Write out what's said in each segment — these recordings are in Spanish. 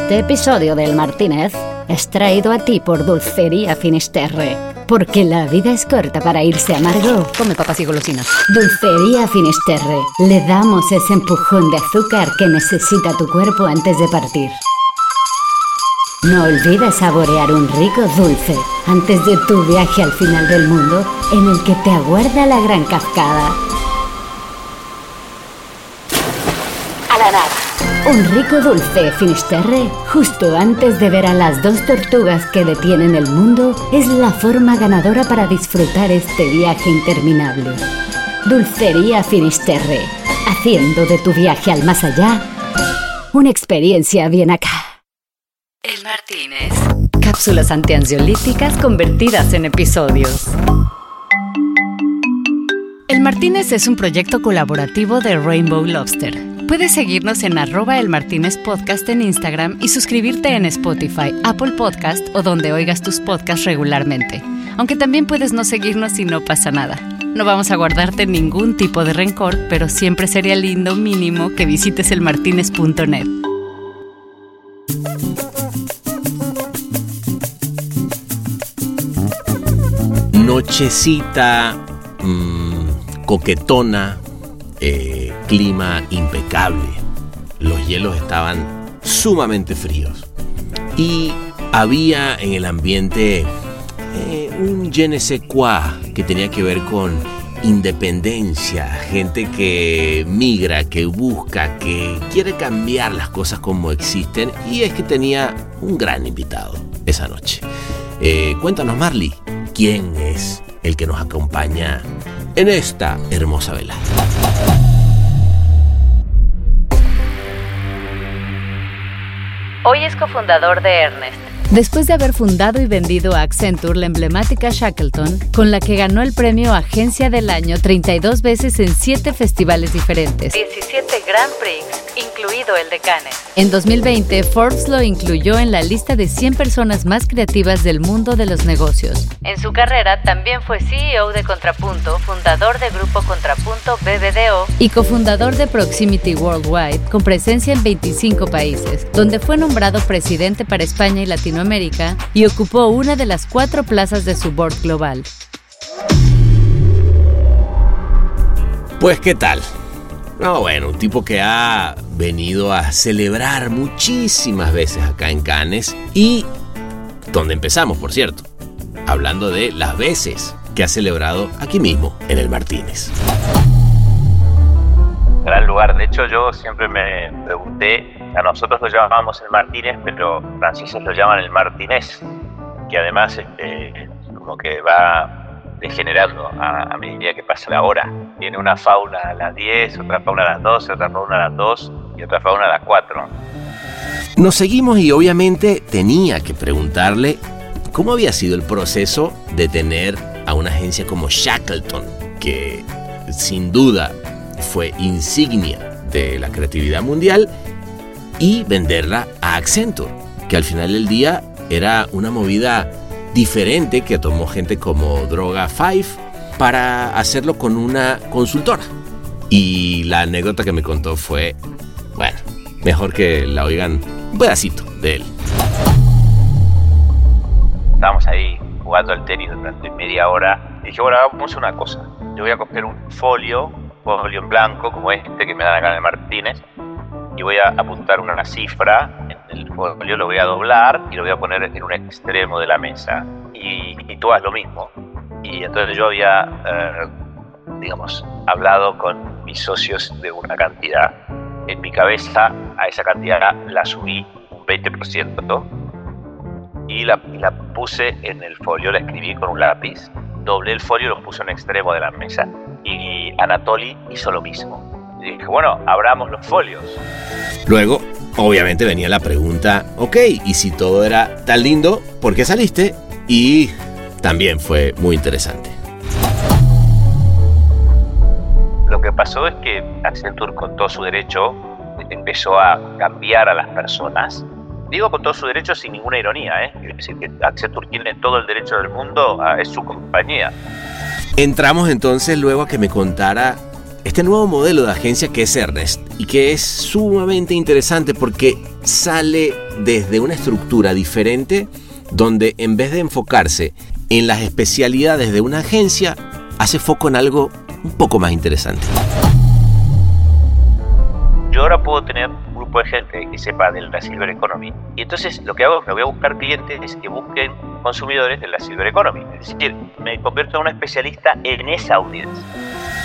Este episodio del Martínez es traído a ti por Dulcería Finisterre. Porque la vida es corta para irse amargo. Come papas y golosinas. Dulcería Finisterre. Le damos ese empujón de azúcar que necesita tu cuerpo antes de partir. No olvides saborear un rico dulce antes de tu viaje al final del mundo en el que te aguarda la gran cascada. A la nada. Un rico dulce Finisterre, justo antes de ver a las dos tortugas que detienen el mundo, es la forma ganadora para disfrutar este viaje interminable. Dulcería Finisterre, haciendo de tu viaje al más allá una experiencia bien acá. El Martínez. Cápsulas antiansiolíticas convertidas en episodios. El Martínez es un proyecto colaborativo de Rainbow Lobster. Puedes seguirnos en arroba el Martínez Podcast en Instagram y suscribirte en Spotify, Apple Podcast o donde oigas tus podcasts regularmente. Aunque también puedes no seguirnos y no pasa nada. No vamos a guardarte ningún tipo de rencor, pero siempre sería lindo mínimo que visites elmartinez.net. Nochecita mm, coquetona, eh, clima impecable. Los hielos estaban sumamente fríos. Y había en el ambiente eh, un je ne sais quoi que tenía que ver con independencia, gente que migra, que busca, que quiere cambiar las cosas como existen. Y es que tenía un gran invitado esa noche. Eh, cuéntanos, Marley, ¿quién es el que nos acompaña en esta hermosa velada? Hoy es cofundador de Ernest. Después de haber fundado y vendido a Accenture la emblemática Shackleton, con la que ganó el premio Agencia del Año 32 veces en 7 festivales diferentes, 17 Grand Prix, incluido el de Cannes. En 2020, Forbes lo incluyó en la lista de 100 personas más creativas del mundo de los negocios. En su carrera también fue CEO de Contrapunto, fundador de Grupo Contrapunto BBDO y cofundador de Proximity Worldwide, con presencia en 25 países, donde fue nombrado presidente para España y Latinoamérica y ocupó una de las cuatro plazas de su board global. Pues qué tal. No, bueno, un tipo que ha venido a celebrar muchísimas veces acá en Cannes y donde empezamos, por cierto, hablando de las veces que ha celebrado aquí mismo, en el Martínez. Gran lugar, de hecho yo siempre me pregunté, a nosotros lo llamábamos el Martínez, pero franceses lo llaman el Martínez, que además este, como que va degenerando a, a, medida que pasa la hora. Tiene una fauna a las 10, otra fauna a las 12, otra fauna a las 2 y otra fauna a las 4. Nos seguimos y obviamente tenía que preguntarle cómo había sido el proceso de tener a una agencia como Shackleton, que sin duda fue insignia de la creatividad mundial, y venderla a Accenture, que al final del día era una movida diferente que tomó gente como Droga 5 para hacerlo con una consultora. Y la anécdota que me contó fue, bueno, mejor que la oigan un pedacito de él. Estábamos ahí jugando al tenis durante media hora. Dije, bueno, vamos a una cosa. Yo voy a coger un folio, folio en blanco, como este que me dan acá el Martínez, y voy a apuntar una cifra en el folio, lo voy a doblar y lo voy a poner en un extremo de la mesa. Y, y tú haz lo mismo. Y entonces yo había, eh, digamos, hablado con mis socios de una cantidad. En mi cabeza a esa cantidad la subí un 20% y la, la puse en el folio, la escribí con un lápiz, doblé el folio y lo puse en extremo de la mesa. Y Anatoly hizo lo mismo. Y dije, bueno, abramos los folios. Luego, obviamente venía la pregunta, ok, y si todo era tan lindo, ¿por qué saliste? Y también fue muy interesante. Lo que pasó es que Accenture con todo su derecho empezó a cambiar a las personas. Digo con todo su derecho sin ninguna ironía, ¿eh? Es decir, que Accenture tiene todo el derecho del mundo, a, es su compañía. Entramos entonces luego a que me contara este nuevo modelo de agencia que es Ernest y que es sumamente interesante porque sale desde una estructura diferente donde en vez de enfocarse en las especialidades de una agencia, hace foco en algo un poco más interesante. Yo ahora puedo tener grupo de gente que sepa de la Silver Economy y entonces lo que hago es que voy a buscar clientes que busquen consumidores de la Silver Economy. Es decir, me convierto en un especialista en esa audiencia.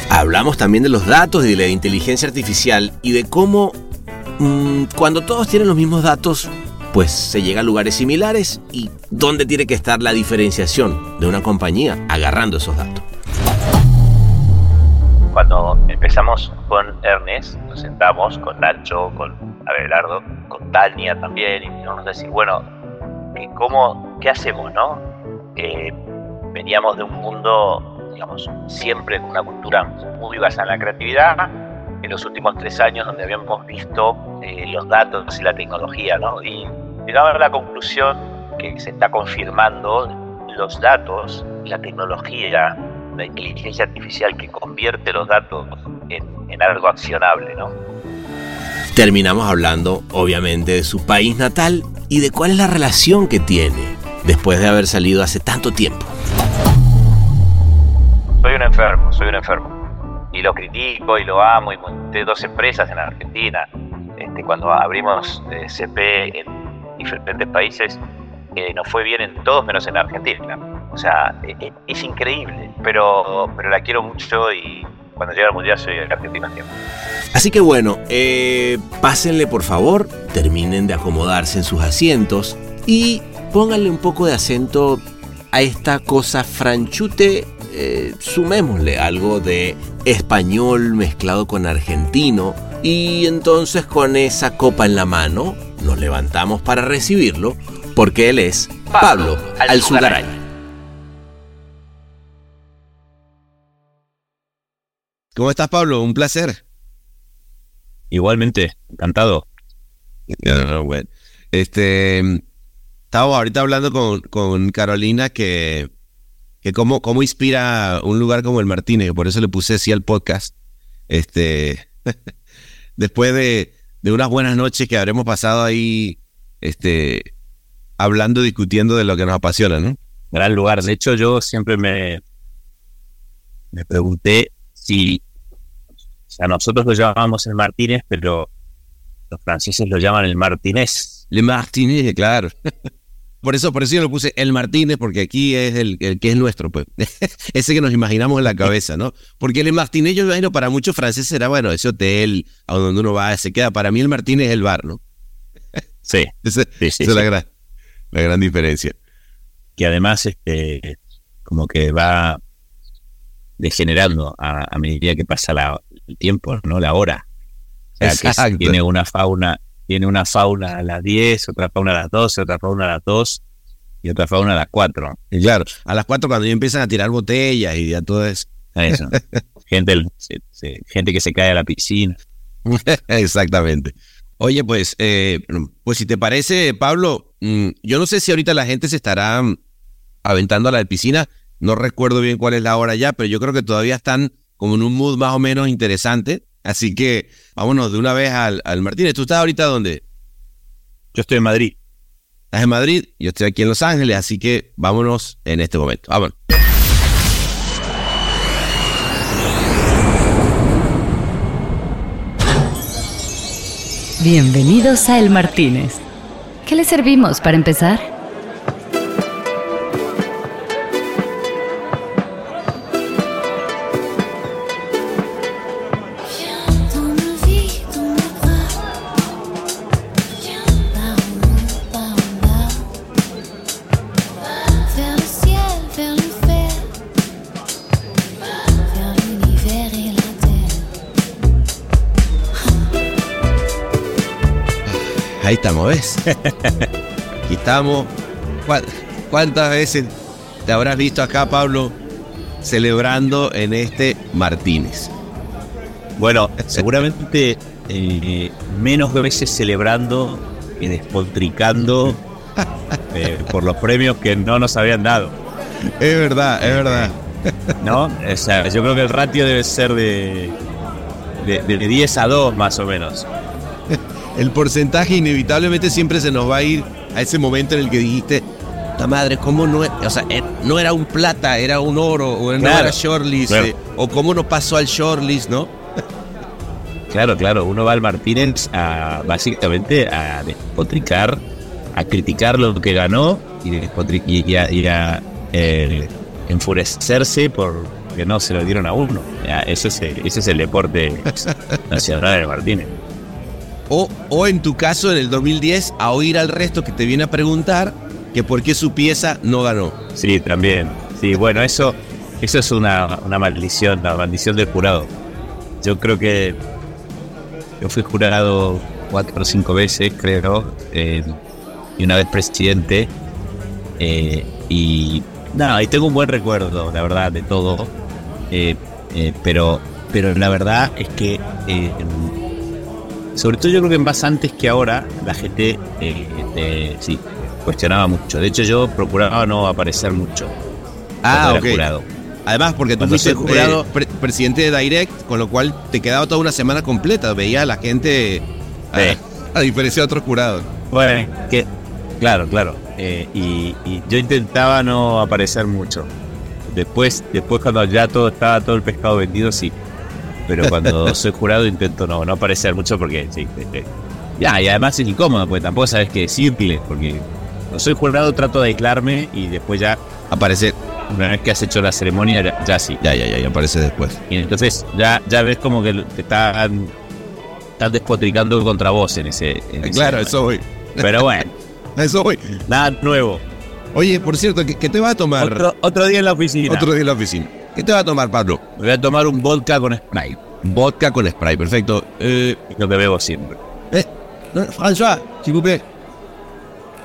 Hablamos también de los datos y de la inteligencia artificial y de cómo mm, cuando todos tienen los mismos datos, pues se llega a lugares similares y dónde tiene que estar la diferenciación de una compañía agarrando esos datos. Cuando empezamos con Ernest, nos sentamos con Nacho, con Abelardo, con Tania también, y nos decir, bueno, ¿cómo, ¿qué hacemos, no? veníamos de un mundo, digamos, siempre con una cultura muy basada en la creatividad, en los últimos tres años donde habíamos visto eh, los datos y la tecnología, ¿no? Y llegaba a la conclusión que se está confirmando los datos, la tecnología, la inteligencia artificial que convierte los datos en, en algo accionable, ¿no? Terminamos hablando, obviamente, de su país natal y de cuál es la relación que tiene después de haber salido hace tanto tiempo. Soy un enfermo, soy un enfermo. Y lo critico y lo amo y monté dos empresas en Argentina. Este, cuando abrimos eh, CP en diferentes países, eh, nos fue bien en todos menos en Argentina. O sea, e, e, es, increíble, pero, pero la quiero mucho y cuando llegue al mundial soy argentino siempre. Así que bueno, eh, pásenle por favor, terminen de acomodarse en sus asientos y pónganle un poco de acento a esta cosa franchute. Eh, sumémosle algo de español mezclado con argentino y entonces con esa copa en la mano nos levantamos para recibirlo porque él es Pablo, Alzugaray. ¿Cómo estás, Pablo? Un placer. Igualmente, encantado. Este, estaba ahorita hablando con, con Carolina que, que cómo, cómo inspira un lugar como el Martínez, por eso le puse así al podcast. Este, después de, de unas buenas noches que habremos pasado ahí, este, hablando, discutiendo de lo que nos apasiona, ¿no? Gran lugar. De hecho, yo siempre me, me pregunté si, o sea, nosotros lo llamamos el Martínez, pero los franceses lo llaman el Martínez. Le Martínez, claro. Por eso, por eso yo lo puse el Martínez, porque aquí es el, que es nuestro, pues. ese que nos imaginamos en la cabeza, ¿no? Porque el Martínez, yo imagino, para muchos franceses era, bueno, ese hotel a donde uno va, se queda. Para mí el Martínez es el bar, ¿no? Sí. esa, es la gran, la gran diferencia. Que además, este, como que va degenerando a, medida que pasa el tiempo, ¿no? La hora. O sea, que tiene una fauna tiene una fauna a las 10, otra fauna a las 12, otra fauna a las 2 y otra fauna a las 4. Y claro, a las 4 cuando ya empiezan a tirar botellas y ya todo eso. Eso. gente, gente que se cae a la piscina. Exactamente. Oye, pues, eh, pues si te parece, Pablo, mm, yo no sé si ahorita la gente se estará mm, aventando a la piscina. No recuerdo bien cuál es la hora ya, pero yo creo que todavía están como en un mood más o menos interesante. Así que vámonos de una vez al, Martínez. ¿Tú estás ahorita dónde? Yo estoy en Madrid. Estás en Madrid, yo estoy aquí en Los Ángeles, así que vámonos en este momento. Vámonos. Bienvenidos a El Martínez. ¿Qué le servimos para empezar? Ahí estamos, ¿ves? Aquí estamos. ¿Cuántas veces te habrás visto acá, Pablo, celebrando en este Martínez? Bueno, seguramente eh, menos veces celebrando y despotricando eh, por los premios que no nos habían dado. Es verdad, es verdad. ¿No? O sea, yo creo que el ratio debe ser de, de, de 10 a 2 más o menos. El porcentaje inevitablemente siempre se nos va a ir a ese momento en el que dijiste, la madre, ¿cómo no, o sea, eh, no era un plata, era un oro, o no era shortlist, eh, o cómo no pasó al shortlist, ¿no? Claro, claro, uno va al Martínez a, básicamente a despotricar, a criticar lo que ganó y, y, a, eh, enfurecerse por que no se lo dieron a uno. Ese es el, ese es el deporte nacional de Martínez. O, o en tu caso, en el 2010, a oír al resto que te viene a preguntar que por qué su pieza no ganó. Sí, también. Sí, bueno, eso, eso es una, una maldición, la maldición del jurado. Yo creo que yo fui jurado cuatro o cinco veces, creo, y una vez presidente. Eh, y nada, y tengo un buen recuerdo, la verdad, de todo. Eh, eh, pero, pero la verdad es que, sobre todo yo creo que más antes que ahora, la gente sí, cuestionaba mucho. De hecho, yo procuraba no aparecer mucho. Ah, ok. Además, porque tú fuiste jurado presidente de Direct, con lo cual te quedaba toda una semana completa. Veía a la gente a, diferencia de otros jurados. Bueno, que, claro, claro. Eh, y, yo intentaba no aparecer mucho. Después, después cuando ya todo estaba todo el pescado vendido, sí. Pero cuando soy jurado intento no, no aparecer mucho porque sí. ya, y además es incómodo, porque tampoco sabes qué decirle, porque cuando soy jurado trato de aislarme y después ya aparecer una vez que has hecho la ceremonia, ya, sí. Ya, ya, ya, ya aparece después. Y entonces ya, ya ves como que te están, están despotricando contra vos en ese. claro, eso voy. Pero bueno. eso voy. Nada nuevo. Oye, por cierto, ¿qué, te va a tomar? Otro, otro, día en la oficina. Otro día en la oficina. ¿Qué te va a tomar, Pablo? Me voy a tomar un vodka con spray. Vodka con spray, perfecto. Eh, lo que bebo siempre. Eh, François, s'il vous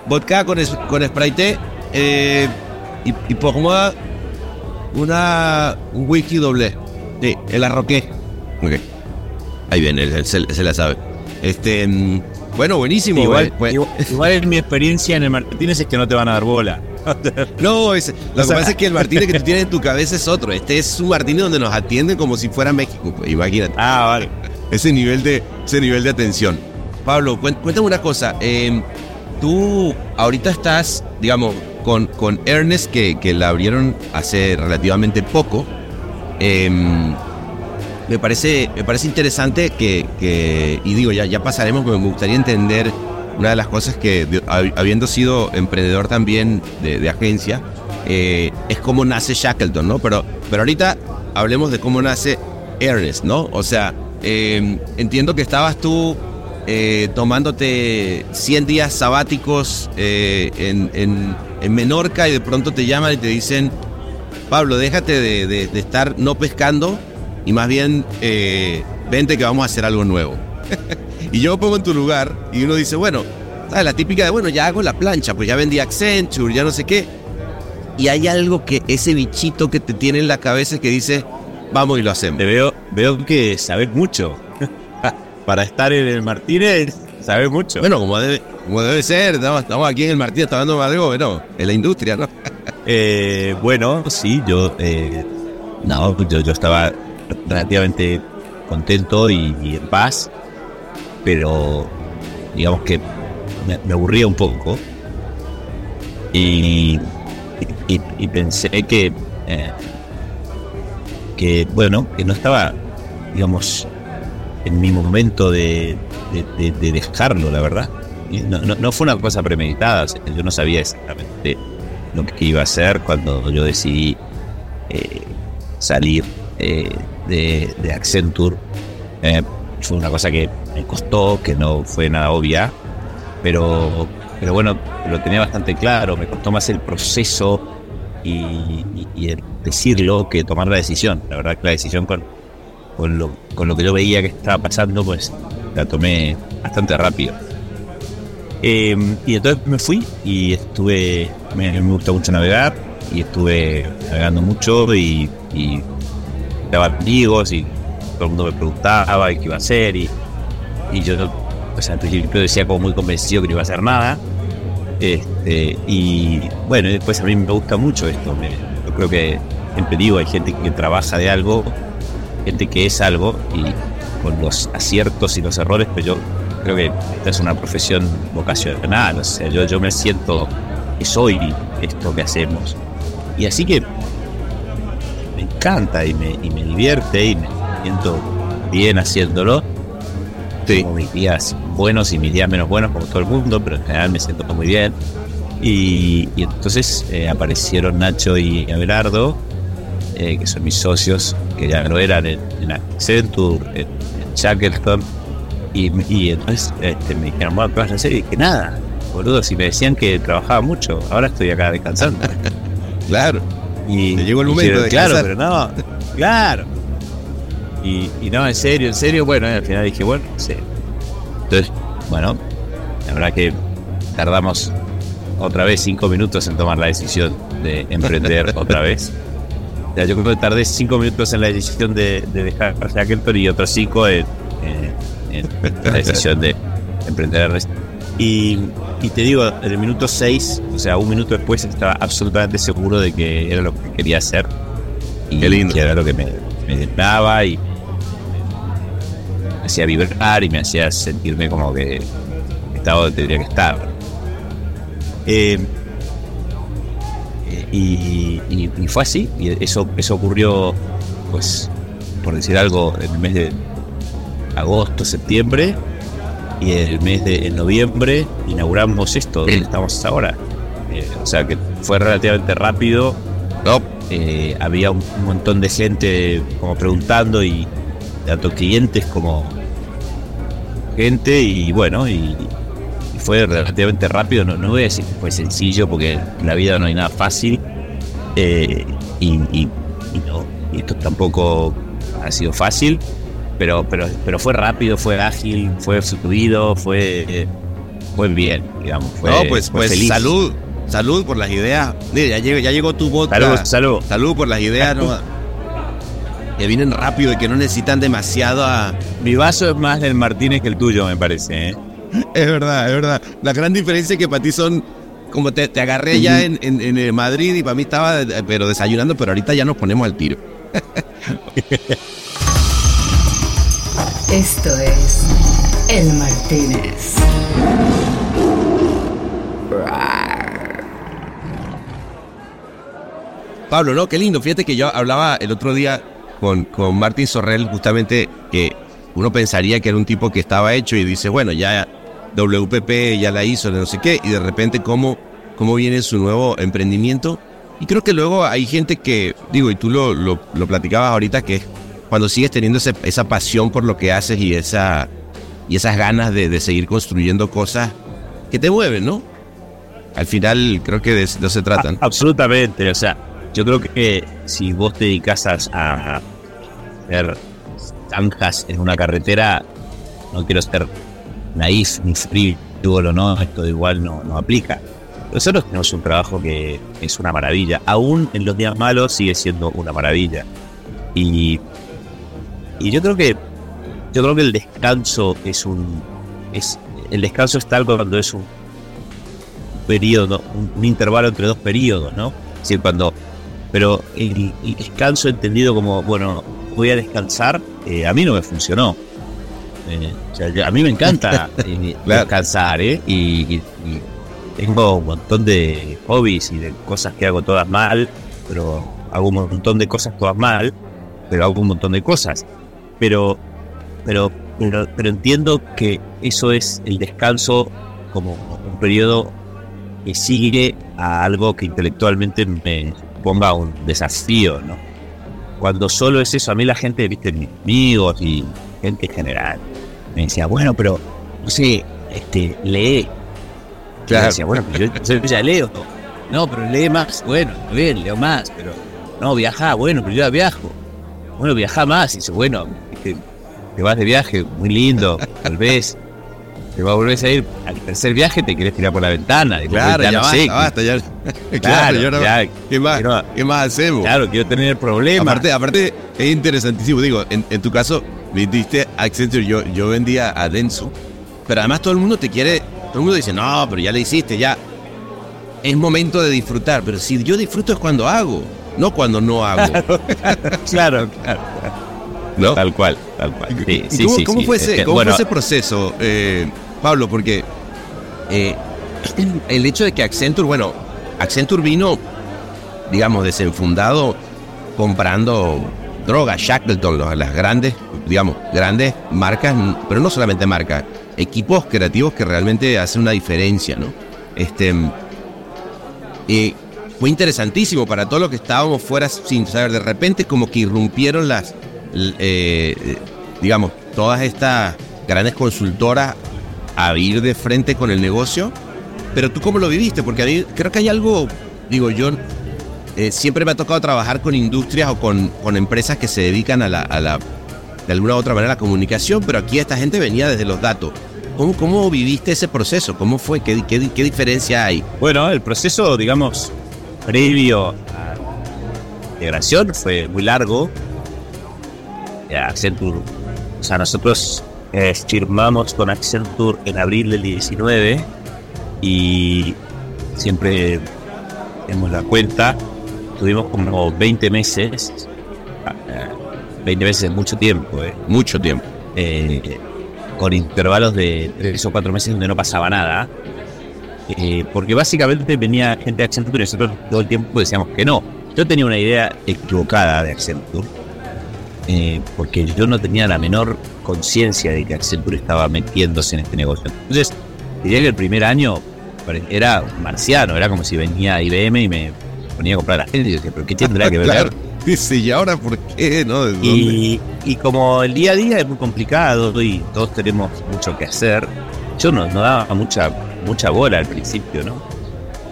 Vodka con, con spray té. Eh, y, y por moi, una, un whisky doble. Sí, el arroqué. Ok. Ahí viene, él, se, la sabe. Este, mm, bueno, buenísimo. Igual, pues. igual, es mi experiencia en el Martínez es que no te van a dar bola. no, lo que pasa es que el Martínez que tú tienes en tu cabeza es otro. Este es un Martínez donde nos atienden como si fuera México. Pues, imagínate. Ah, vale. Ese nivel de, ese nivel de atención. Pablo, cuéntame una cosa. Em, tú ahorita estás, digamos, con, Ernest, que, la abrieron hace relativamente poco. Em, me, parece, me parece interesante que, y digo, ya, ya pasaremos, me gustaría entender una de las cosas que, habiendo sido emprendedor también de, agencia, eh, es cómo nace Shackleton, ¿no? Pero, pero ahorita hablemos de cómo nace Ernest, ¿no? O sea, em, entiendo que estabas tú eh, tomándote 100 días sabáticos eh, en, Menorca y de pronto te llaman y te dicen, Pablo, déjate de, estar no pescando y más bien vente que vamos a hacer algo nuevo. y yo me pongo en tu lugar y uno dice, bueno, la típica de, bueno, ya hago la plancha, pues ya vendí Accenture, ya no sé qué. Y hay algo que ese bichito que te tiene en la cabeza que dice, vamos y lo hacemos. Te veo, veo que sabes mucho para estar en el Martínez, sabes mucho. Bueno, como debe, como debe ser, estamos, aquí en el Martínez, está dando algo, bueno, en la industria, ¿no? Eh, bueno, sí, yo, eh, no, yo, yo estaba relativamente contento y, en paz, pero digamos que me, aburría un poco y, pensé que, eh, que, bueno, que no estaba, digamos, en mi momento de, dejarlo, la verdad. No, fue una cosa premeditada, yo no sabía exactamente lo que iba a hacer cuando yo decidí eh, salir eh, de, Accenture. Eh, fue una cosa que me costó, que no fue nada obvia, pero, pero bueno, lo tenía bastante claro, me costó más el proceso y, y decirlo que tomar la decisión. La verdad que la decisión con, con lo, con lo que yo veía que estaba pasando, pues la tomé bastante rápido. Em, y entonces me fui y estuve, me, me, gusta mucho navegar y estuve navegando mucho y, y daba amigos y todo el mundo me preguntaba qué iba a hacer y, y yo sea, al principio decía como muy convencido que no iba a hacer nada. Este, y bueno, después a mí me gusta mucho esto. yo creo que siempre digo, hay gente que trabaja de algo gente que es algo y con los aciertos y los errores, pero yo creo que esta es una profesión vocacional, o sea, yo, yo me siento que soy esto que hacemos. Y así que me encanta y me, y me divierte y me siento bien haciéndolo. Tengo mis días buenos y mis días menos buenos como todo el mundo, pero en general me siento muy bien. Y, entonces eh, aparecieron Nacho y Abelardo, eh, que son mis socios, que ya lo eran en, Accenture, en, Shackleton. Y, y entonces este, me dijeron, bueno, ¿qué vas a hacer? Y dije, nada, boludo, si me decían que trabajaba mucho, ahora estoy acá descansando. claro. Y llegó el momento de Claro, pero no, claro. Y, no, en serio, en serio, bueno, al final dije, bueno, sí. Entonces, bueno, la verdad que tardamos otra vez cinco minutos en tomar la decisión de emprender otra vez. yo creo que tardé cinco minutos en la decisión de, dejar Shackleton y otros cinco en, la decisión de emprender. Y, y te digo, en el minuto seis, o sea, un minuto después, estaba absolutamente seguro de que era lo que quería hacer. Y Qué lindo. que era lo que me, me daba y hacía vibrar y me hacía sentirme como que estaba donde tendría que estar. Eh, y, fue así, y eso, eso ocurrió, pues, por decir algo, en el mes de agosto, septiembre, y en el mes de noviembre inauguramos esto, donde estamos ahora. Eh, o sea que fue relativamente rápido. Eh, había un, montón de gente como preguntando y tanto clientes como gente y bueno, y, fue relativamente rápido, no, no voy a decir que fue sencillo porque en la vida no hay nada fácil eh, y, no, y esto tampoco ha sido fácil, pero, pero, pero fue rápido, fue ágil, fue fluido, fue, fue bien, digamos. Fue, no, pues, pues feliz. salud, salud por las ideas. Mira, ya llegó, ya llegó tu voto. Salud, salud. Salud por las ideas, que vienen rápido y que no necesitan demasiado a... Mi vaso es más del Martínez que el tuyo, me parece, ¿eh? Es verdad, es verdad. La gran diferencia es que para ti son como te, agarré ya en, en, Madrid y para mí estaba pero desayunando, pero ahorita ya nos ponemos al tiro. Esto es El Martínez. Pablo, ¿no? Qué lindo. Fíjate que yo hablaba el otro día con, con Martín Sorrell justamente que uno pensaría que era un tipo que estaba hecho y dice, bueno, ya WPP ya la hizo, no sé qué, y de repente cómo, cómo viene su nuevo emprendimiento. Y creo que luego hay gente que, digo, y tú lo, lo, platicabas ahorita, que cuando sigues teniendo esa pasión por lo que haces y, esa, y esas ganas de, seguir construyendo cosas que te mueven, ¿no? Al final creo que de eso se tratan. absolutamente, o sea, yo creo que si vos te dedicas a, a hacer zanjas en una carretera, no quiero ser naif ni frívolo, no, esto igual no, no aplica. Nosotros tenemos un trabajo que es una maravilla. Aún en los días malos sigue siendo una maravilla. Y, y yo creo que yo creo que el descanso es un es el descanso es tal cuando es un periodo, un, intervalo entre dos periodos, ¿no? Es decir, cuando pero el, descanso entendido como bueno voy a descansar eh, a mí no me funcionó eh, a mí me encanta eh, descansar, ¿eh? Y, tengo un montón de hobbies y de cosas que hago todas mal, pero hago un montón de cosas todas mal, pero hago un montón de cosas. Pero, pero, pero, pero entiendo que eso es el descanso como un periodo que sigue a algo que intelectualmente me ponga un desafío, ¿no? Cuando solo es eso, a mí la gente, viste, mis amigos y gente en general, me decía, bueno, pero, no sé, este, lee. Claro. Me decía, bueno, pero yo, ya leo. No, pero lee más. Bueno, bien, leo más, pero no, viaja, bueno, pero yo ya viajo. Bueno, viaja más. Y dice, bueno, te, vas de viaje, muy lindo, tal vez. Te vas a volver a ir al tercer viaje, te quieres tirar por la ventana. claro, ya, basta, basta, ya. claro, ya, ¿qué, más, ¿qué más hacemos? Claro, quiero tener problemas. Aparte, aparte, es interesantísimo. Digo, en, en tu caso, Vendiste Accenture, yo, yo vendía a Denso. Pero además todo el mundo te quiere, todo el mundo dice, no, pero ya le hiciste, ya. Es momento de disfrutar, pero si yo disfruto es cuando hago, no cuando no hago. Claro, claro, ¿No? Tal cual, tal cual. ¿Cómo, fue, ese, ese, proceso, eh, Pablo? Porque eh, el hecho de que Accenture, bueno, Accenture vino, digamos, desenfundado comprando drogas, Shackleton, las grandes, digamos, grandes marcas, pero no solamente marcas, equipos creativos que realmente hacen una diferencia, ¿no? Este, fue interesantísimo para todos los que estábamos fuera sin saber, de repente como que irrumpieron las, eh, digamos, todas estas grandes consultoras a ir de frente con el negocio, pero tú cómo lo viviste, porque a creo que hay algo, digo yo, eh, siempre me ha tocado trabajar con industrias o con, con empresas que se dedican a la, a la, de alguna otra manera, la comunicación, pero aquí esta gente venía desde los datos. ¿Cómo, cómo viviste ese proceso? ¿Cómo fue? ¿Qué, qué, qué diferencia hay? Bueno, el proceso, digamos, previo a la integración fue muy largo. O sea, nosotros eh, firmamos con Accenture en abril del 19 y siempre tenemos la cuenta Tuvimos como 20 meses, 20 meses es mucho tiempo, ¿eh? Mucho tiempo. Eh, con intervalos de 3 o 4 meses donde no pasaba nada. Eh, porque básicamente venía gente de Accenture y nosotros todo el tiempo decíamos que no. Yo tenía una idea equivocada de Accenture, eh, porque yo no tenía la menor conciencia de que Accenture estaba metiéndose en este negocio. Entonces, diría que el primer año era marciano, era como si venía IBM y me ponía a comprar a la gente y decía, pero ¿qué tendrá que ver? Claro. Dice, ¿y ahora por qué? ¿No? Y, y, como el día a día es muy complicado y todos tenemos mucho que hacer, yo no, no daba mucha, mucha bola al principio, ¿no?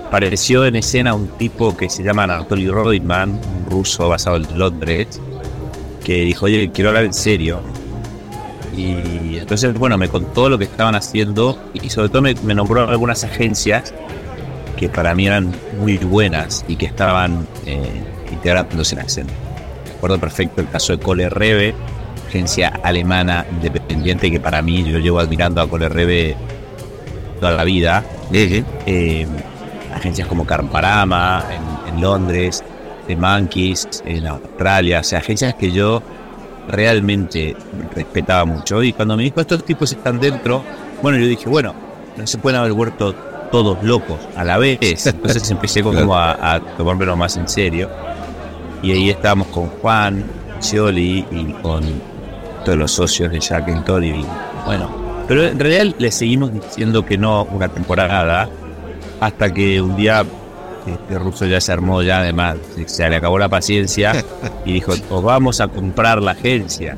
Apareció en escena un tipo que se llama Anatoly Rodman, un ruso basado en Londres, que dijo, oye, quiero hablar en serio. Y entonces, bueno, me contó lo que estaban haciendo y sobre todo me, me nombró algunas agencias que para mí eran muy buenas y que estaban eh, integrándose en Accent. Recuerdo perfecto el caso de Cole Rebe, agencia alemana independiente que para mí yo llevo admirando a Cole Rebe toda la vida. Eh, agencias como Carparama en, en Londres, The Monkeys en Australia, o sea, agencias que yo realmente respetaba mucho. Y cuando me dijo estos tipos están dentro, bueno, yo dije, bueno, no se pueden haber vuelto todos locos a la vez. Entonces empecé como a, a tomármelo más en serio. Y ahí estábamos con Juan, Cioli y con todos los socios de Jack and Y bueno, pero en realidad le seguimos diciendo que no una temporada hasta que un día este ruso ya se armó, ya además se le acabó la paciencia y dijo, os vamos a comprar la agencia.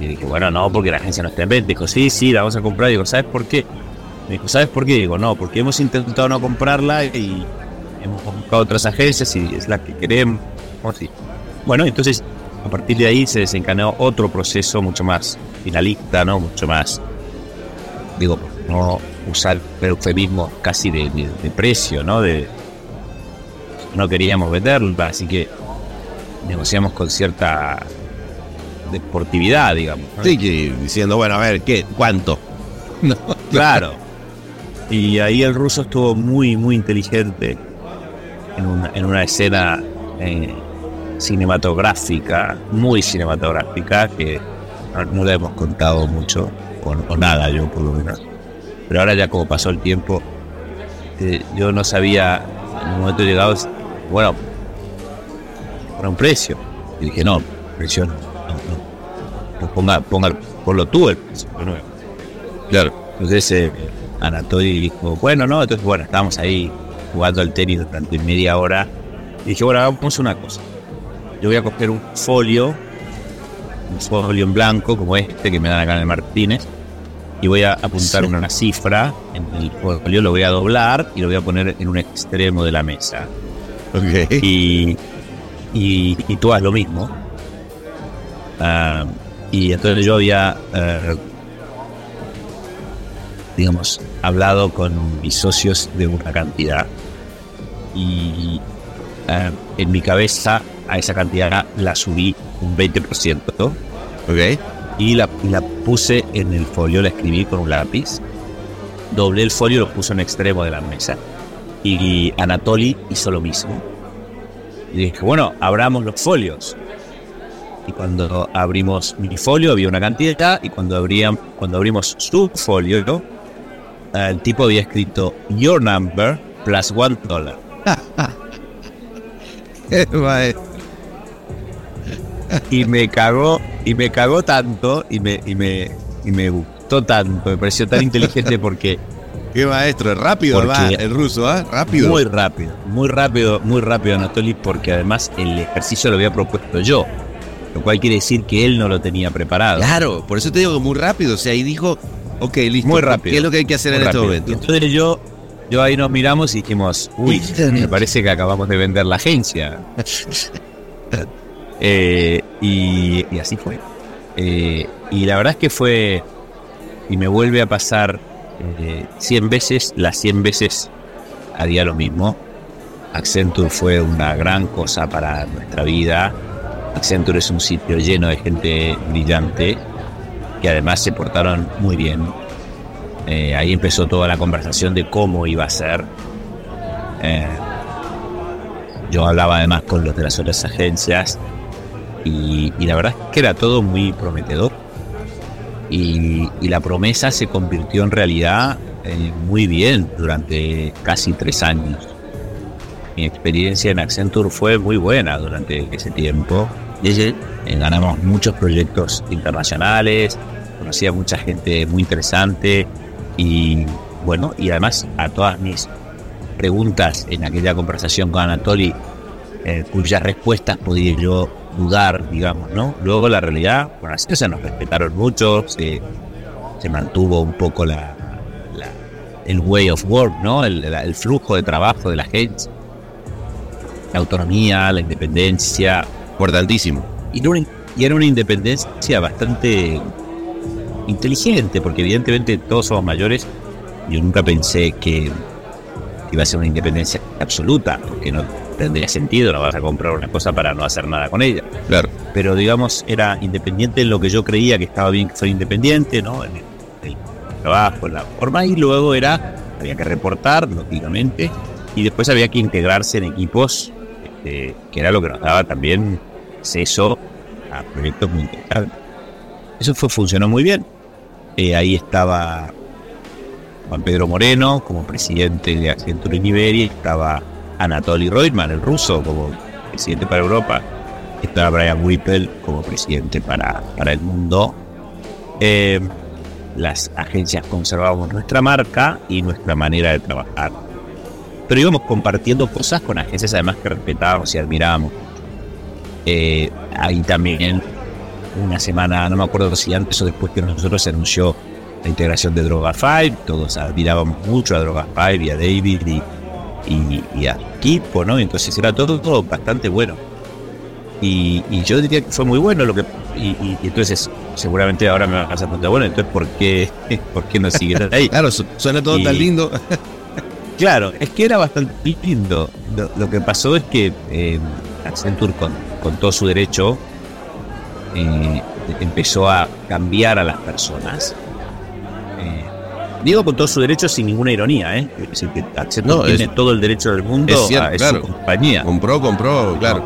Y dije, bueno, no, porque la agencia no está en venta. Dijo, sí, sí, la vamos a comprar. Y digo, ¿sabes por qué? Me dijo, ¿sabes por qué? Digo, no, porque hemos intentado no comprarla y hemos buscado otras agencias y es la que queremos. Bueno, entonces a partir de ahí se desencadenó otro proceso mucho más finalista, ¿no? Mucho más, digo, no usar el eufemismo casi de, precio, ¿no? De, no queríamos venderla, así que negociamos con cierta deportividad, digamos. Sí, diciendo, bueno, a ver, ¿qué? ¿Cuánto? Claro. Y ahí el ruso estuvo muy, muy inteligente en una, en una escena eh, cinematográfica, muy cinematográfica, que no, le hemos contado mucho, o, nada yo por lo menos. Pero ahora ya como pasó el tiempo, eh, yo no sabía, en un momento llegado, bueno, para un precio. Y dije, no, precio no, no, ponga, ponga, ponlo tú el precio, Claro. Entonces, eh, Anatoly dijo, bueno, no, entonces bueno, estábamos ahí jugando al tenis durante media hora. Y dije, bueno, vamos a una cosa. Yo voy a coger un folio, un folio en blanco como este que me dan acá en el Martínez, y voy a apuntar una cifra en el folio, lo voy a doblar y lo voy a poner en un extremo de la mesa. Y, y, tú haz lo mismo. Ah, y entonces yo había eh, digamos, hablado con mis socios de una cantidad y eh, en mi cabeza a esa cantidad la subí un 20%. Ok. Y la, la puse en el folio, la escribí con un lápiz. Doblé el folio y lo puse en extremo de la mesa. Y Anatoly hizo lo mismo. Y dije, bueno, abramos los folios. y cuando abrimos mi folio había una cantidad y cuando, abrían, cuando abrimos su folio el tipo había escrito your number plus one dollar. y me cagó y me cagó tanto y me y me y me gustó tanto, me pareció tan inteligente porque Qué maestro, rápido va el ruso, ¿ah? Rápido. Muy rápido, muy rápido, muy rápido Anatoly, porque además el ejercicio lo había propuesto yo. Lo cual quiere decir que él no lo tenía preparado. Claro, por eso te digo que muy rápido. O sea, ahí dijo, ok, listo. Muy rápido. ¿Qué es lo que hay que hacer en este momento? entonces yo, yo ahí nos miramos y dijimos, uy, me parece que acabamos de vender la agencia. Eh, y, así fue. Eh, y la verdad es que fue, y me vuelve a pasar 100 veces, las 100 veces haría lo mismo. Accenture fue una gran cosa para nuestra vida. Accenture es un sitio lleno de gente brillante que además se portaron muy bien. Eh, ahí empezó toda la conversación de cómo iba a ser. Eh, yo hablaba además con los de las otras agencias y, y la verdad es que era todo muy prometedor y, la promesa se convirtió en realidad eh, muy bien durante casi tres años. Mi experiencia en Accenture fue muy buena durante ese tiempo. Eh, ganamos muchos proyectos internacionales, conocí a mucha gente muy interesante y bueno, y además a todas mis preguntas en aquella conversación con Anatoly, eh, cuyas respuestas podía yo dudar, digamos, ¿no? Luego la realidad, bueno, así se nos respetaron mucho, se, mantuvo un poco la, el way of work, ¿no? El, flujo de trabajo de la gente, la autonomía, la independencia. Importantísimo. Y, y era una independencia bastante inteligente, porque evidentemente todos somos mayores. Yo nunca pensé que iba a ser una independencia absoluta, porque no tendría sentido, no vas a comprar una cosa para no hacer nada con ella. Claro. Pero digamos, era independiente en lo que yo creía que estaba bien que fuera independiente, ¿no? En el, trabajo, en la forma, y luego era, había que reportar, lógicamente, y después había que integrarse en equipos, este, que era lo que nos daba también acceso a proyectos muy interesantes. Eso fue, funcionó muy bien. Eh, ahí estaba Juan Pedro Moreno como presidente de Accenture en Iberia, estaba Anatoly Reutemann, el ruso, como presidente para Europa. Estaba Brian Whipple como presidente para, para el mundo. Eh, las agencias conservábamos nuestra marca y nuestra manera de trabajar. Pero íbamos compartiendo cosas con agencias además que respetábamos y admirábamos. Eh, ahí también una semana, no me acuerdo si antes o después que nosotros se anunció la integración de Droga 5, todos admirábamos mucho a Droga 5 y a David y, a equipo, ¿no? Entonces era todo, todo bastante bueno. Y, yo diría que fue muy bueno lo que. Y, entonces, seguramente ahora me va a pasar bueno, entonces, ¿por qué, ¿por qué no sigue ahí? claro, suena todo tan lindo. claro, es que era bastante lindo. Lo, que pasó es que eh, Accenture, con, con todo su derecho, eh, empezó a cambiar a las personas Digo con todo su derecho sin ninguna ironía, ¿eh? Es decir, que tiene todo el derecho del mundo a su compañía. Compró, compró, claro.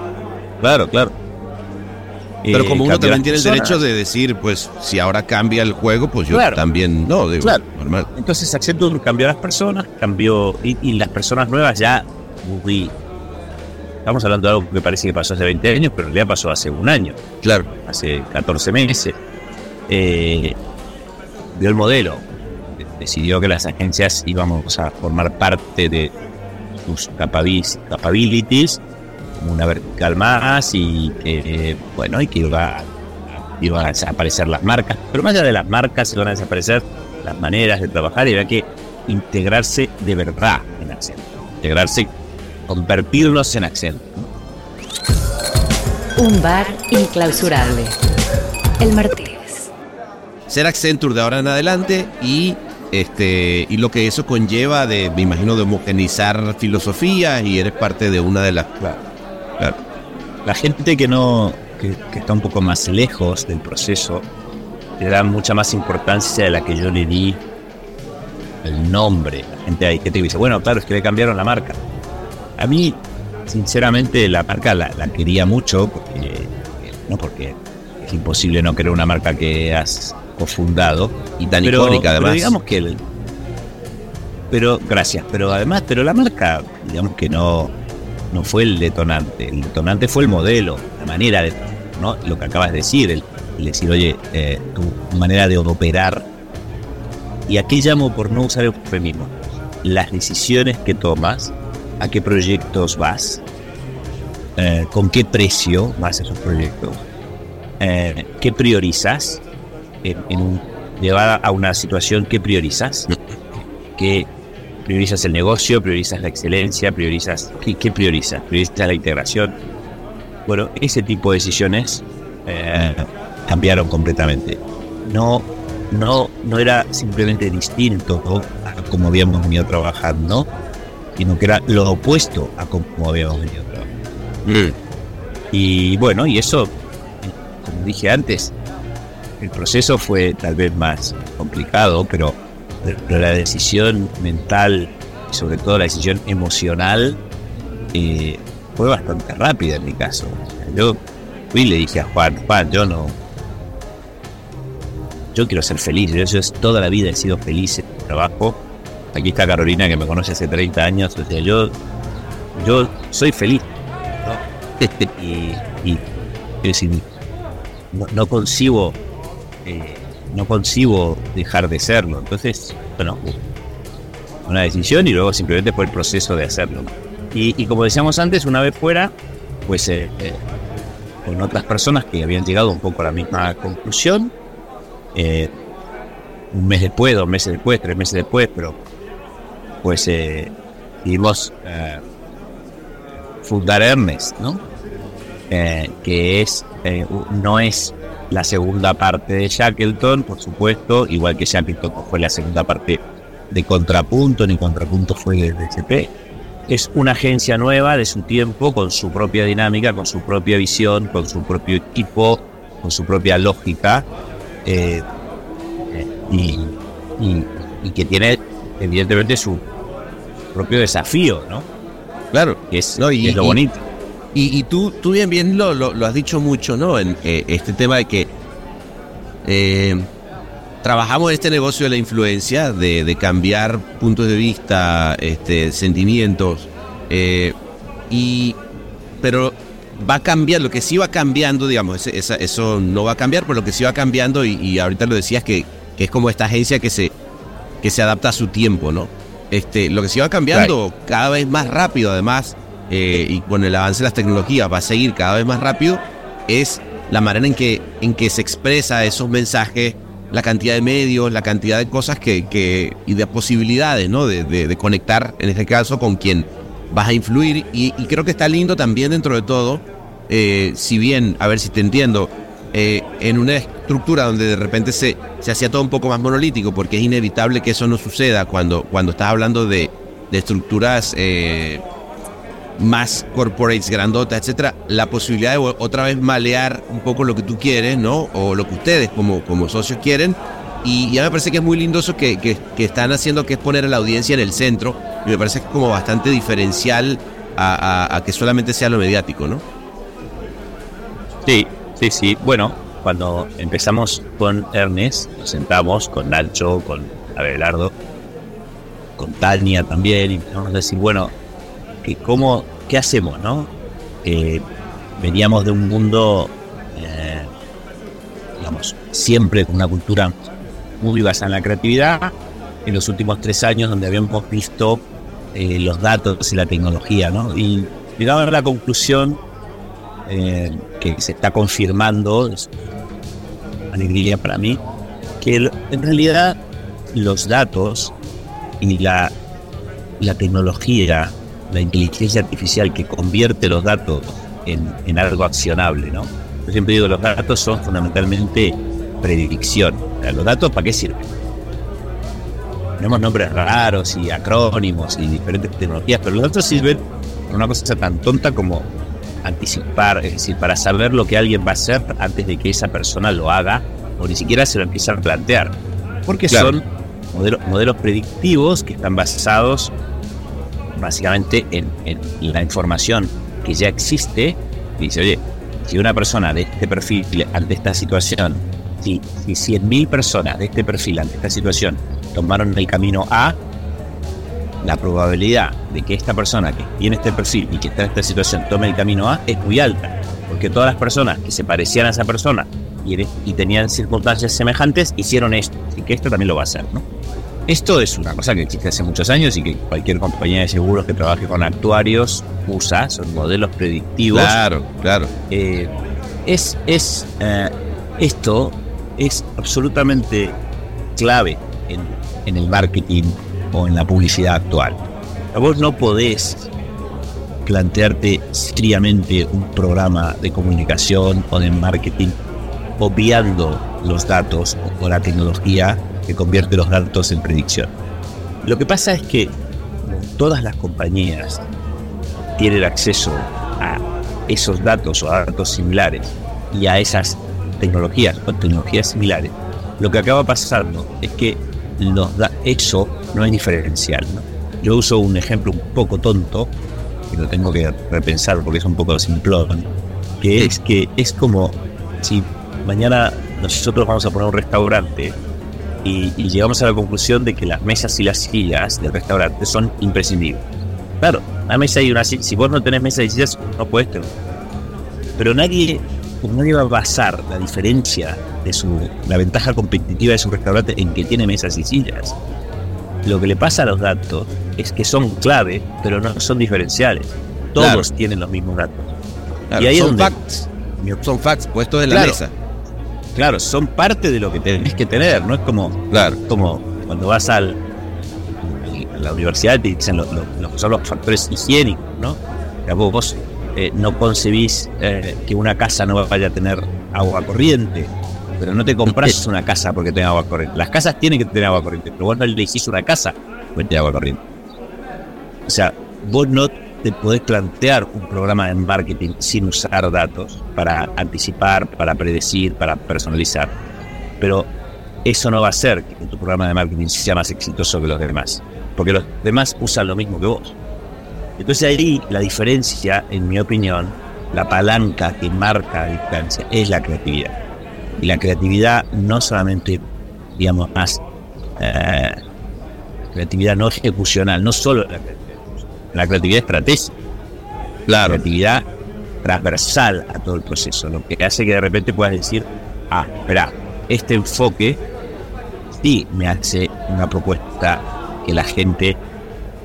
Claro, claro. Pero como uno también tiene el derecho de decir, pues, si ahora cambia el juego, pues yo también no, digo, claro. normal. Entonces Accenture cambió a las personas, cambió, y, las personas nuevas ya, muy, estamos hablando de algo que parece que pasó hace 20 años, pero en realidad pasó hace un año. Claro. Hace 14 meses. Eh, vio el modelo, decidió que las agencias íbamos a formar parte de sus capabilities, como una vertical más, y que, bueno, y que iba, iban a desaparecer las marcas. Pero más allá de las marcas, se van a desaparecer las maneras de trabajar y había que integrarse de verdad en Accent. Integrarse, convertirnos en Accent. Un bar inclausurable. El Martínez. Ser Accenture de ahora en adelante y este, y lo que eso conlleva de, me imagino, de homogenizar filosofías y eres parte de una de las... Claro, La gente que no, que, está un poco más lejos del proceso, le da mucha más importancia de la que yo le di el nombre. La gente hay que te dice, bueno, claro, es que le cambiaron la marca. A mí, sinceramente, la marca la, quería mucho, porque, no porque es imposible no creer una marca que has cofundado. Y tan icónica además. Pero digamos que el, pero gracias, pero además, pero la marca, digamos que no, no fue el detonante, el detonante fue el modelo, la manera de, ¿no? Lo que acabas de decir, el, decir, oye, eh, tu manera de operar. Y aquí llamo por no usar el eufemismo, las decisiones que tomas, a qué proyectos vas, eh, con qué precio vas a esos proyectos, eh, qué priorizas en, un, llevada a una situación que priorizas, que priorizas el negocio, priorizas la excelencia, priorizas qué, qué priorizas, priorizas la integración. Bueno, ese tipo de decisiones eh, cambiaron completamente. No, no, no era simplemente distinto a como habíamos venido trabajando, sino que era lo opuesto a como habíamos venido trabajando. Mm. Y bueno, y eso, como dije antes, el proceso fue tal vez más complicado, pero, la decisión mental sobre todo la decisión emocional eh, fue bastante rápida en mi caso. Yo fui y le dije a Juan, Juan, yo no... Yo quiero ser feliz, yo, yo toda la vida he sido feliz en mi trabajo. Aquí está Carolina que me conoce hace 30 años, o sea, yo, yo soy feliz. y, y no, no concibo eh, no concibo dejar de serlo. Entonces, bueno, una decisión y luego simplemente fue el proceso de hacerlo. Y, como decíamos antes, una vez fuera, pues eh, eh, con otras personas que habían llegado un poco a la misma conclusión, un mes después, dos meses después, tres meses después, pero pues decidimos fundar Hermes, ¿no? que es, no es la segunda parte de Shackleton, por supuesto, igual que Shackleton fue la segunda parte de Contrapunto, ni Contrapunto fue de DCP. Es una agencia nueva de su tiempo, con su propia dinámica, con su propia visión, con su propio equipo, con su propia lógica, eh, y, que tiene evidentemente su propio desafío, ¿no? Claro, es, y, es lo bonito. Y, tú, tú bien, bien lo, lo, has dicho mucho, ¿no? En eh, este tema de que eh, trabajamos este negocio de la influencia, de, cambiar puntos de vista, este, sentimientos, eh, y, pero va a cambiar, lo que sí va cambiando, digamos, eso no va a cambiar, pero lo que sí va cambiando, y, ahorita lo decías, que, que, es como esta agencia que se, que se adapta a su tiempo, ¿no? Este, lo que sí va cambiando cada vez más rápido, además, eh, y con el avance de las tecnologías va a seguir cada vez más rápido, es la manera en que, en que se expresa esos mensajes, la cantidad de medios, la cantidad de cosas que, y de posibilidades, ¿no? De, conectar, en este caso, con quien vas a influir. Y, creo que está lindo también dentro de todo, eh, si bien, a ver si te entiendo, eh, en una estructura donde de repente se, se hacía todo un poco más monolítico, porque es inevitable que eso no suceda cuando, cuando estás hablando de, estructuras más corporates, grandotas, etcétera, la posibilidad de otra vez malear un poco lo que tú quieres, ¿no? O lo que ustedes como, como socios quieren. Y ya me parece que es muy lindo eso que, que, están haciendo, que es poner a la audiencia en el centro. Y me parece que es como bastante diferencial a, que solamente sea lo mediático, ¿no? Sí, sí, sí. Bueno, cuando empezamos con Ernest, nos sentamos con Nacho, con Abelardo, con Tania también, y empezamos a decir, bueno, cómo, qué hacemos, ¿no? Eh, veníamos de un mundo, eh, digamos, siempre con una cultura muy basada en la creatividad, en los últimos tres años donde habíamos visto eh, los datos y la tecnología, ¿no? Y llegamos a la conclusión que se está confirmando, es alegría para mí, que en realidad los datos y la, la tecnología la inteligencia artificial que convierte los datos en, algo accionable, ¿no? Yo siempre digo, los datos son fundamentalmente predicción. ¿Los datos para qué sirven? Tenemos nombres raros y acrónimos y diferentes tecnologías, pero los datos sirven para una cosa tan tonta como anticipar, es decir, para saber lo que alguien va a hacer antes de que esa persona lo haga o ni siquiera se lo empiece a plantear. Porque son modelos, modelos predictivos que están basados básicamente en, la información que ya existe, dice, oye, si una persona de este perfil ante esta situación, si, si 100.000 personas de este perfil ante esta situación tomaron el camino A, la probabilidad de que esta persona que tiene este perfil y que está en esta situación tome el camino A es muy alta, porque todas las personas que se parecían a esa persona y, y tenían circunstancias semejantes hicieron esto, así que esto también lo va a hacer, ¿no? Esto es una cosa que existe hace muchos años y que cualquier compañía de seguros que trabaje con actuarios usa, son modelos predictivos. Claro, claro. Eh, es, es eh, esto es absolutamente clave en, en, el marketing o en la publicidad actual. Vos no podés plantearte seriamente un programa de comunicación o de marketing obviando los datos o la tecnología que convierte los datos en predicción. Lo que pasa es que todas las compañías tienen acceso a esos datos o a datos similares y a esas tecnologías o tecnologías similares, lo que acaba pasando es que los da eso no es diferencial. Yo uso un ejemplo un poco tonto, que lo tengo que repensar porque es un poco simplón, que es que es como si mañana nosotros vamos a poner un restaurante y, llegamos a la conclusión de que las mesas y las sillas del restaurante son imprescindibles. Claro, una mesa y una silla, si vos no tenés mesa y sillas, no puedes tener. Pero nadie, nadie va a basar la diferencia de su, la ventaja competitiva de su restaurante en que tiene mesas y sillas. Lo que le pasa a los datos es que son clave, pero no son diferenciales. Todos tienen los mismos datos. y ahí son facts. Son facts puestos en la mesa claro, son parte de lo que tenés que tener, no es como, claro. como cuando vas al, a la universidad y te dicen lo, que son los factores higiénicos, ¿no? Vos eh, no concebís eh, que una casa no vaya a tener agua corriente, pero no te compras una casa porque tenga agua corriente. Las casas tienen que tener agua corriente, pero vos no elegís una casa porque tenga agua corriente. O sea, vos no te podés plantear un programa de marketing sin usar datos para anticipar, para predecir, para personalizar. Pero eso no va a hacer que tu programa de marketing sea más exitoso que los demás, porque los demás usan lo mismo que vos. Entonces ahí la diferencia, en mi opinión, la palanca que marca la distancia es la creatividad. Y la creatividad no solamente, digamos, más eh, creatividad no ejecucional, no solo la creatividad la creatividad estratégica. La creatividad transversal a todo el proceso, lo que hace que de repente puedas decir, ah, espera, este enfoque sí me hace una propuesta que la gente,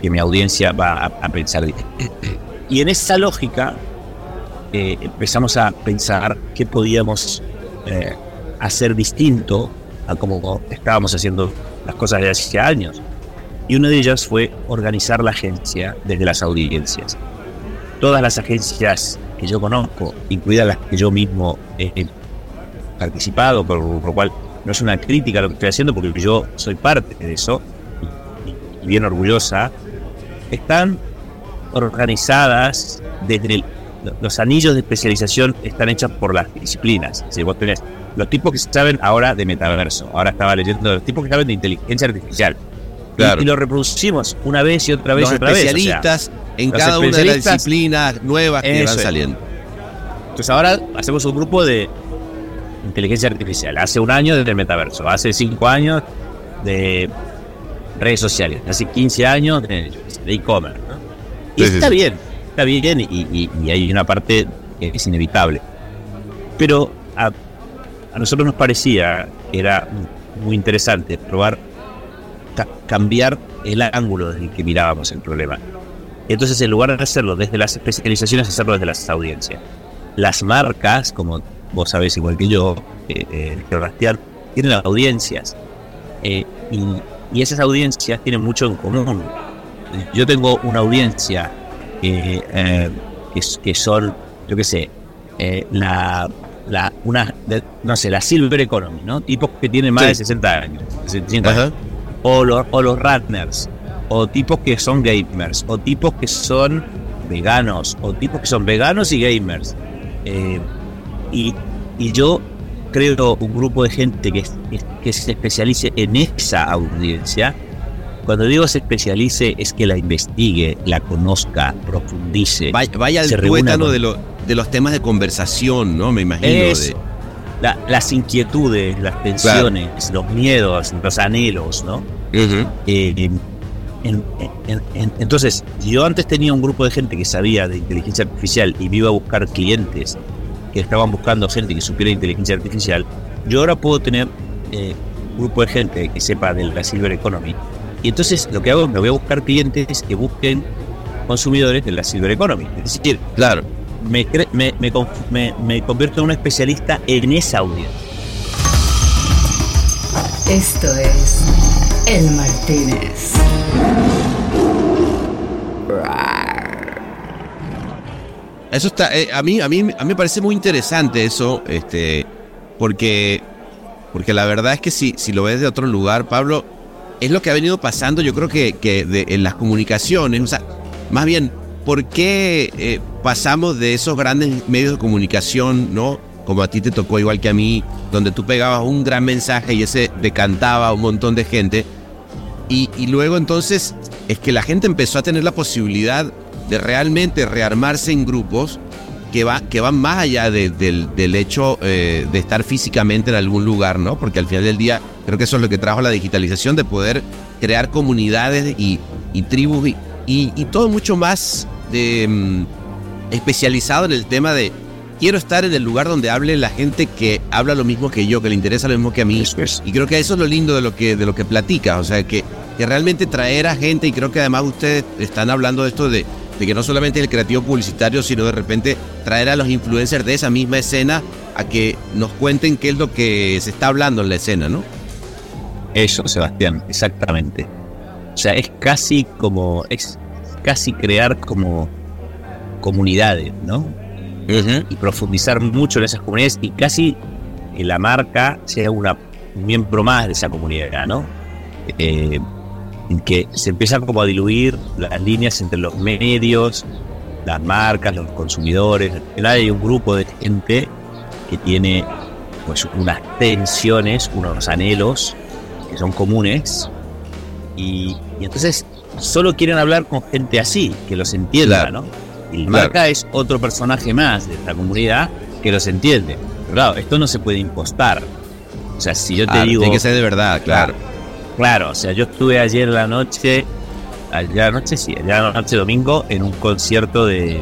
que mi audiencia va a, pensar. Y en esa lógica eh, empezamos a pensar qué podíamos eh, hacer distinto a como estábamos haciendo las cosas desde hace años y una de ellas fue organizar la agencia desde las audiencias. Todas las agencias que yo conozco, incluidas las que yo mismo he participado, por lo cual no es una crítica a lo que estoy haciendo, porque yo soy parte de eso, y bien orgullosa, están organizadas desde los anillos de especialización están hechos por las disciplinas. Si vos tenés los tipos que saben ahora de metaverso, ahora estaba leyendo los tipos que saben de inteligencia artificial, y, lo reproducimos una vez y otra vez y otra vez. Especialistas en cada una de las disciplinas nuevas que van saliendo. Entonces ahora hacemos un grupo de inteligencia artificial. Hace un año desde el metaverso, hace cinco años de redes sociales, hace 15 años de e-commerce. Y está bien, está bien y, hay una parte que es inevitable. Pero a, a nosotros nos parecía que era muy interesante probar cambiar el ángulo desde el que mirábamos el problema. Entonces, en lugar de hacerlo desde las especializaciones, hacerlo desde las audiencias. Las marcas, como vos sabés igual que yo, eh, eh, tienen audiencias. Eh, y, esas audiencias tienen mucho en común. Yo tengo una audiencia eh, que, son, yo qué sé, la, la, una, no sé, la Silver Economy, ¿no? Tipos que tienen más de 60 años. 60 años o los, o los runners, o tipos que son gamers, o tipos que son veganos, o tipos que son veganos y gamers. Eh, y, yo creo un grupo de gente que, que, se especialice en esa audiencia, cuando digo se especialice es que la investigue, la conozca, profundice. Vaya, al tuétano de, de los temas de conversación, ¿no? Me imagino. de... las inquietudes, las tensiones, los miedos, los anhelos, ¿no? Eh, entonces, yo antes tenía un grupo de gente que sabía de inteligencia artificial y me iba a buscar clientes que estaban buscando gente que supiera inteligencia artificial. Yo ahora puedo tener eh, un grupo de gente que sepa de la Silver Economy. Y entonces lo que hago es me voy a buscar clientes que busquen consumidores de la Silver Economy. Es decir, claro, me, me, me, me convierto en un especialista en esa audiencia. Esto es El Martínez. Eso está, eh, a, mí, a, mí, a mí me parece muy interesante eso, este, porque, porque la verdad es que si, si lo ves de otro lugar, Pablo, es lo que ha venido pasando, yo creo que, que en las comunicaciones, o sea, más bien, ¿por qué eh, pasamos de esos grandes medios de comunicación, ¿no? Como a ti te tocó igual que a mí, donde tú pegabas un gran mensaje y ese decantaba a un montón de gente. Y, y luego entonces es que la gente empezó a tener la posibilidad de realmente rearmarse en grupos que, va, que van más allá del, hecho eh, de estar físicamente en algún lugar, ¿no? Porque al final del día creo que eso es lo que trajo la digitalización, de poder crear comunidades y, tribus y, y, todo mucho más de, mm, especializado en el tema de quiero estar en el lugar donde hable la gente que habla lo mismo que yo, que le interesa lo mismo que a mí. Y creo que eso es lo lindo de lo que, de lo que platica, o sea, que, que realmente traer a gente, y creo que además ustedes están hablando de esto de de que no solamente el creativo publicitario, sino de repente traer a los influencers de esa misma escena a que nos cuenten qué es lo que se está hablando en la escena, ¿no? Eso, Sebastián, exactamente. O sea, es casi como, es casi crear como comunidades, ¿no? Y profundizar mucho en esas comunidades y casi que la marca sea una, un miembro más de esa comunidad, ¿no? Eh, que se empiezan como a diluir las líneas entre los medios, las marcas, los consumidores. Hay un grupo de gente que tiene pues unas tensiones, unos anhelos que son comunes y, entonces solo quieren hablar con gente así, que los entienda, ¿no? Y la marca es otro personaje más de esta comunidad que los entiende. Pero claro, esto no se puede impostar. O sea, si yo te digo... Tiene que ser de verdad, claro. Claro, o sea, yo estuve ayer la noche, ayer noche sí, ayer la noche domingo en un concierto de,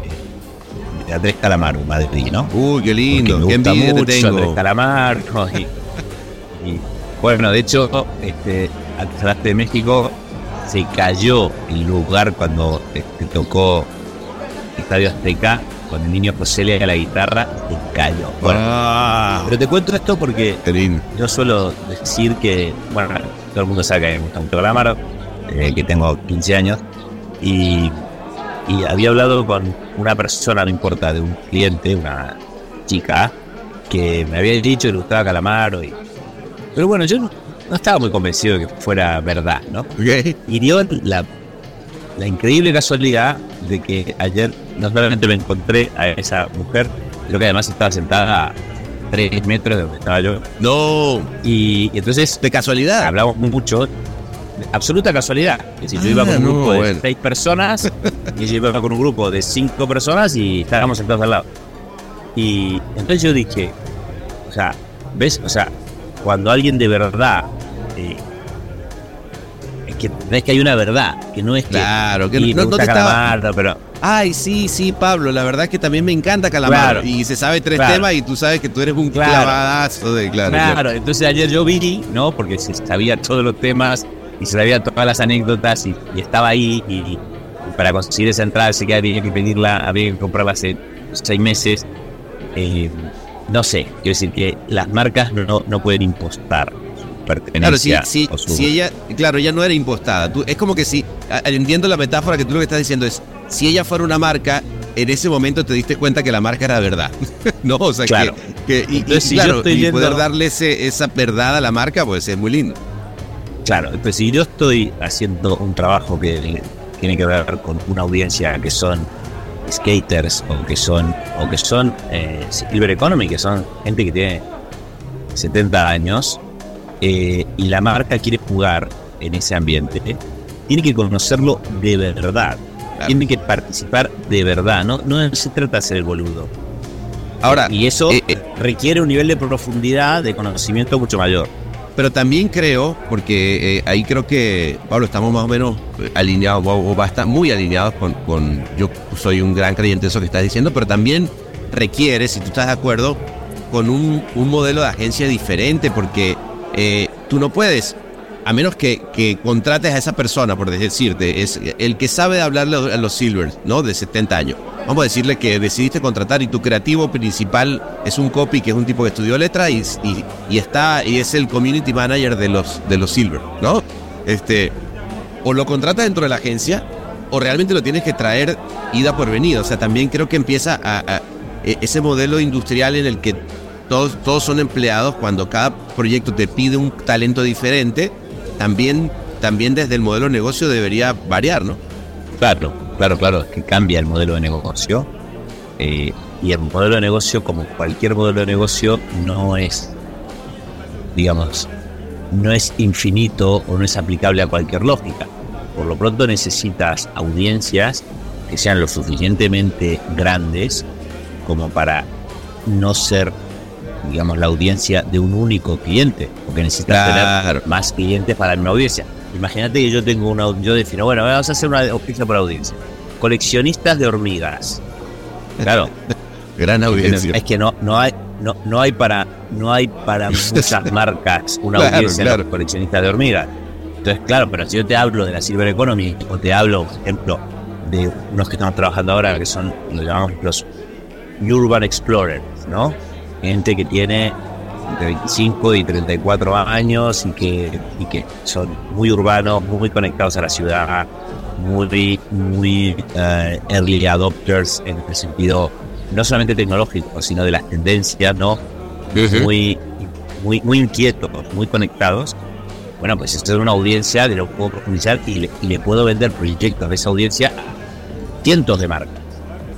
de Andrés Calamaro, Madrid, ¿no? Uy, qué lindo, qué envidia te tengo. Andrés Calamaro y, y, bueno, de hecho, este, antes de México se cayó el lugar cuando este, tocó Estadio Azteca cuando el niño José le a la guitarra se cayó. Bueno, ah. pero te cuento esto porque yo suelo decir que, bueno, todo el mundo sabe que me gusta mucho Calamaro, eh, que tengo 15 años, y, había hablado con una persona, no importa, de un cliente, una chica, que me había dicho que le gustaba Calamaro. Y, pero bueno, yo no, estaba muy convencido de que fuera verdad, ¿no? Y dio la, la increíble casualidad de que ayer no solamente me encontré a esa mujer, sino que además estaba sentada tres metros de donde estaba yo. No. Y, entonces. De casualidad. Hablamos mucho. absoluta casualidad. Es decir, yo iba con un ah, grupo de seis personas y yo iba con un grupo de cinco personas y estábamos sentados al lado. Y entonces yo dije, o sea, ¿ves? O sea, cuando alguien de verdad eh, es que ves que hay una verdad, que no es que claro, que no, no te pero Ay, sí, sí, Pablo, la verdad es que también me encanta Calamar. Y se sabe tres temas y tú sabes que tú eres un clavadazo de claro, claro. entonces ayer yo vi, ¿no? Porque se sabía todos los temas y se sabía todas las anécdotas y, estaba ahí y, para conseguir esa entrada sé que había que pedirla, había que comprarla hace seis meses. Eh, no sé, quiero decir que las marcas no, no pueden impostar Claro, si, si, ella, claro, ella no era impostada. Tú, es como que si, entiendo la metáfora que tú lo que estás diciendo es, si ella fuera una marca, en ese momento te diste cuenta que la marca era verdad. no, o sea, claro. que, y, claro, y poder darle esa verdad a la marca, pues es muy lindo. Claro, pues si yo estoy haciendo un trabajo que tiene que ver con una audiencia que son skaters o que son o que son eh, Silver Economy, que son gente que tiene 70 años, eh, y la marca quiere jugar en ese ambiente, tiene que conocerlo de verdad. Tiene que participar de verdad. No, no se trata de hacer el boludo. Ahora, y eso eh, eh, requiere un nivel de profundidad, de conocimiento mucho mayor. Pero también creo, porque eh, ahí creo que, Pablo, estamos más o menos alineados, o, va a estar muy alineados con, yo soy un gran creyente de eso que estás diciendo, pero también requiere, si tú estás de acuerdo, con un, un modelo de agencia diferente, porque tú no puedes a menos que, que, contrates a esa persona, por decirte, es el que sabe hablarle a los Silvers, ¿no? De 70 años. Vamos a decirle que decidiste contratar y tu creativo principal es un copy que es un tipo que estudió letra y, y, está y es el community manager de los de los Silver, ¿no? Este o lo contratas dentro de la agencia o realmente lo tienes que traer ida por venida. O sea, también creo que empieza a, e, ese modelo industrial en el que todos, todos son empleados cuando cada proyecto te pide un talento diferente también, también desde el modelo de negocio debería variar, ¿no? Claro, claro, claro, es que cambia el modelo de negocio. Eh, y el modelo de negocio, como cualquier modelo de negocio, no es, digamos, no es infinito o no es aplicable a cualquier lógica. Por lo pronto necesitas audiencias que sean lo suficientemente grandes como para no ser digamos, la audiencia de un único cliente, porque necesitas tener más clientes para una audiencia. Imagínate que yo tengo una, yo defino, bueno, vamos a hacer una audiencia por audiencia. Coleccionistas de hormigas. Claro. Gran audiencia. Es que no, no hay, no, no hay para, no hay para muchas marcas una audiencia de coleccionistas de hormigas. Entonces, claro, pero si yo te hablo de la Silver Economy, o te hablo, por ejemplo, de unos que estamos trabajando ahora, que son, lo llamamos los Urban Explorers, ¿no? gente que tiene entre 25 y 34 años y que, y que son muy urbanos, muy conectados a la ciudad, muy, muy eh, early adopters en el sentido no solamente tecnológico, sino de las tendencias, ¿no? Muy, muy, muy inquietos, muy conectados. Bueno, pues esto es una audiencia de lo que puedo profundizar y le, puedo vender proyectos de esa audiencia a cientos de marcas.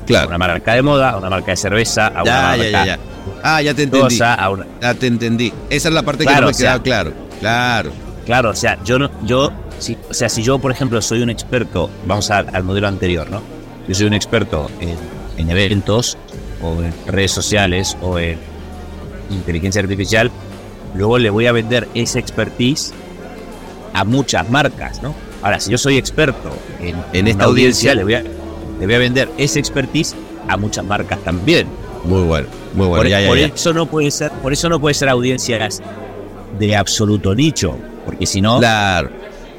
Claro. una marca de moda, una marca de cerveza, a una marca Ah, ya te entendí. Ya te entendí. Esa es la parte que no me queda claro. Claro. Claro, o sea, yo no, yo, si, o sea, si yo, por ejemplo, soy un experto, vamos al modelo anterior, ¿no? Yo soy un experto en, en eventos o en redes sociales o en inteligencia artificial, luego le voy a vender esa expertise a muchas marcas, ¿no? Ahora, si yo soy experto en, en esta audiencia, le, voy a, le voy a vender esa expertise a muchas marcas también. Muy bueno, muy bueno. Por, eso no puede ser, por eso no puede ser audiencias de absoluto nicho, porque si no,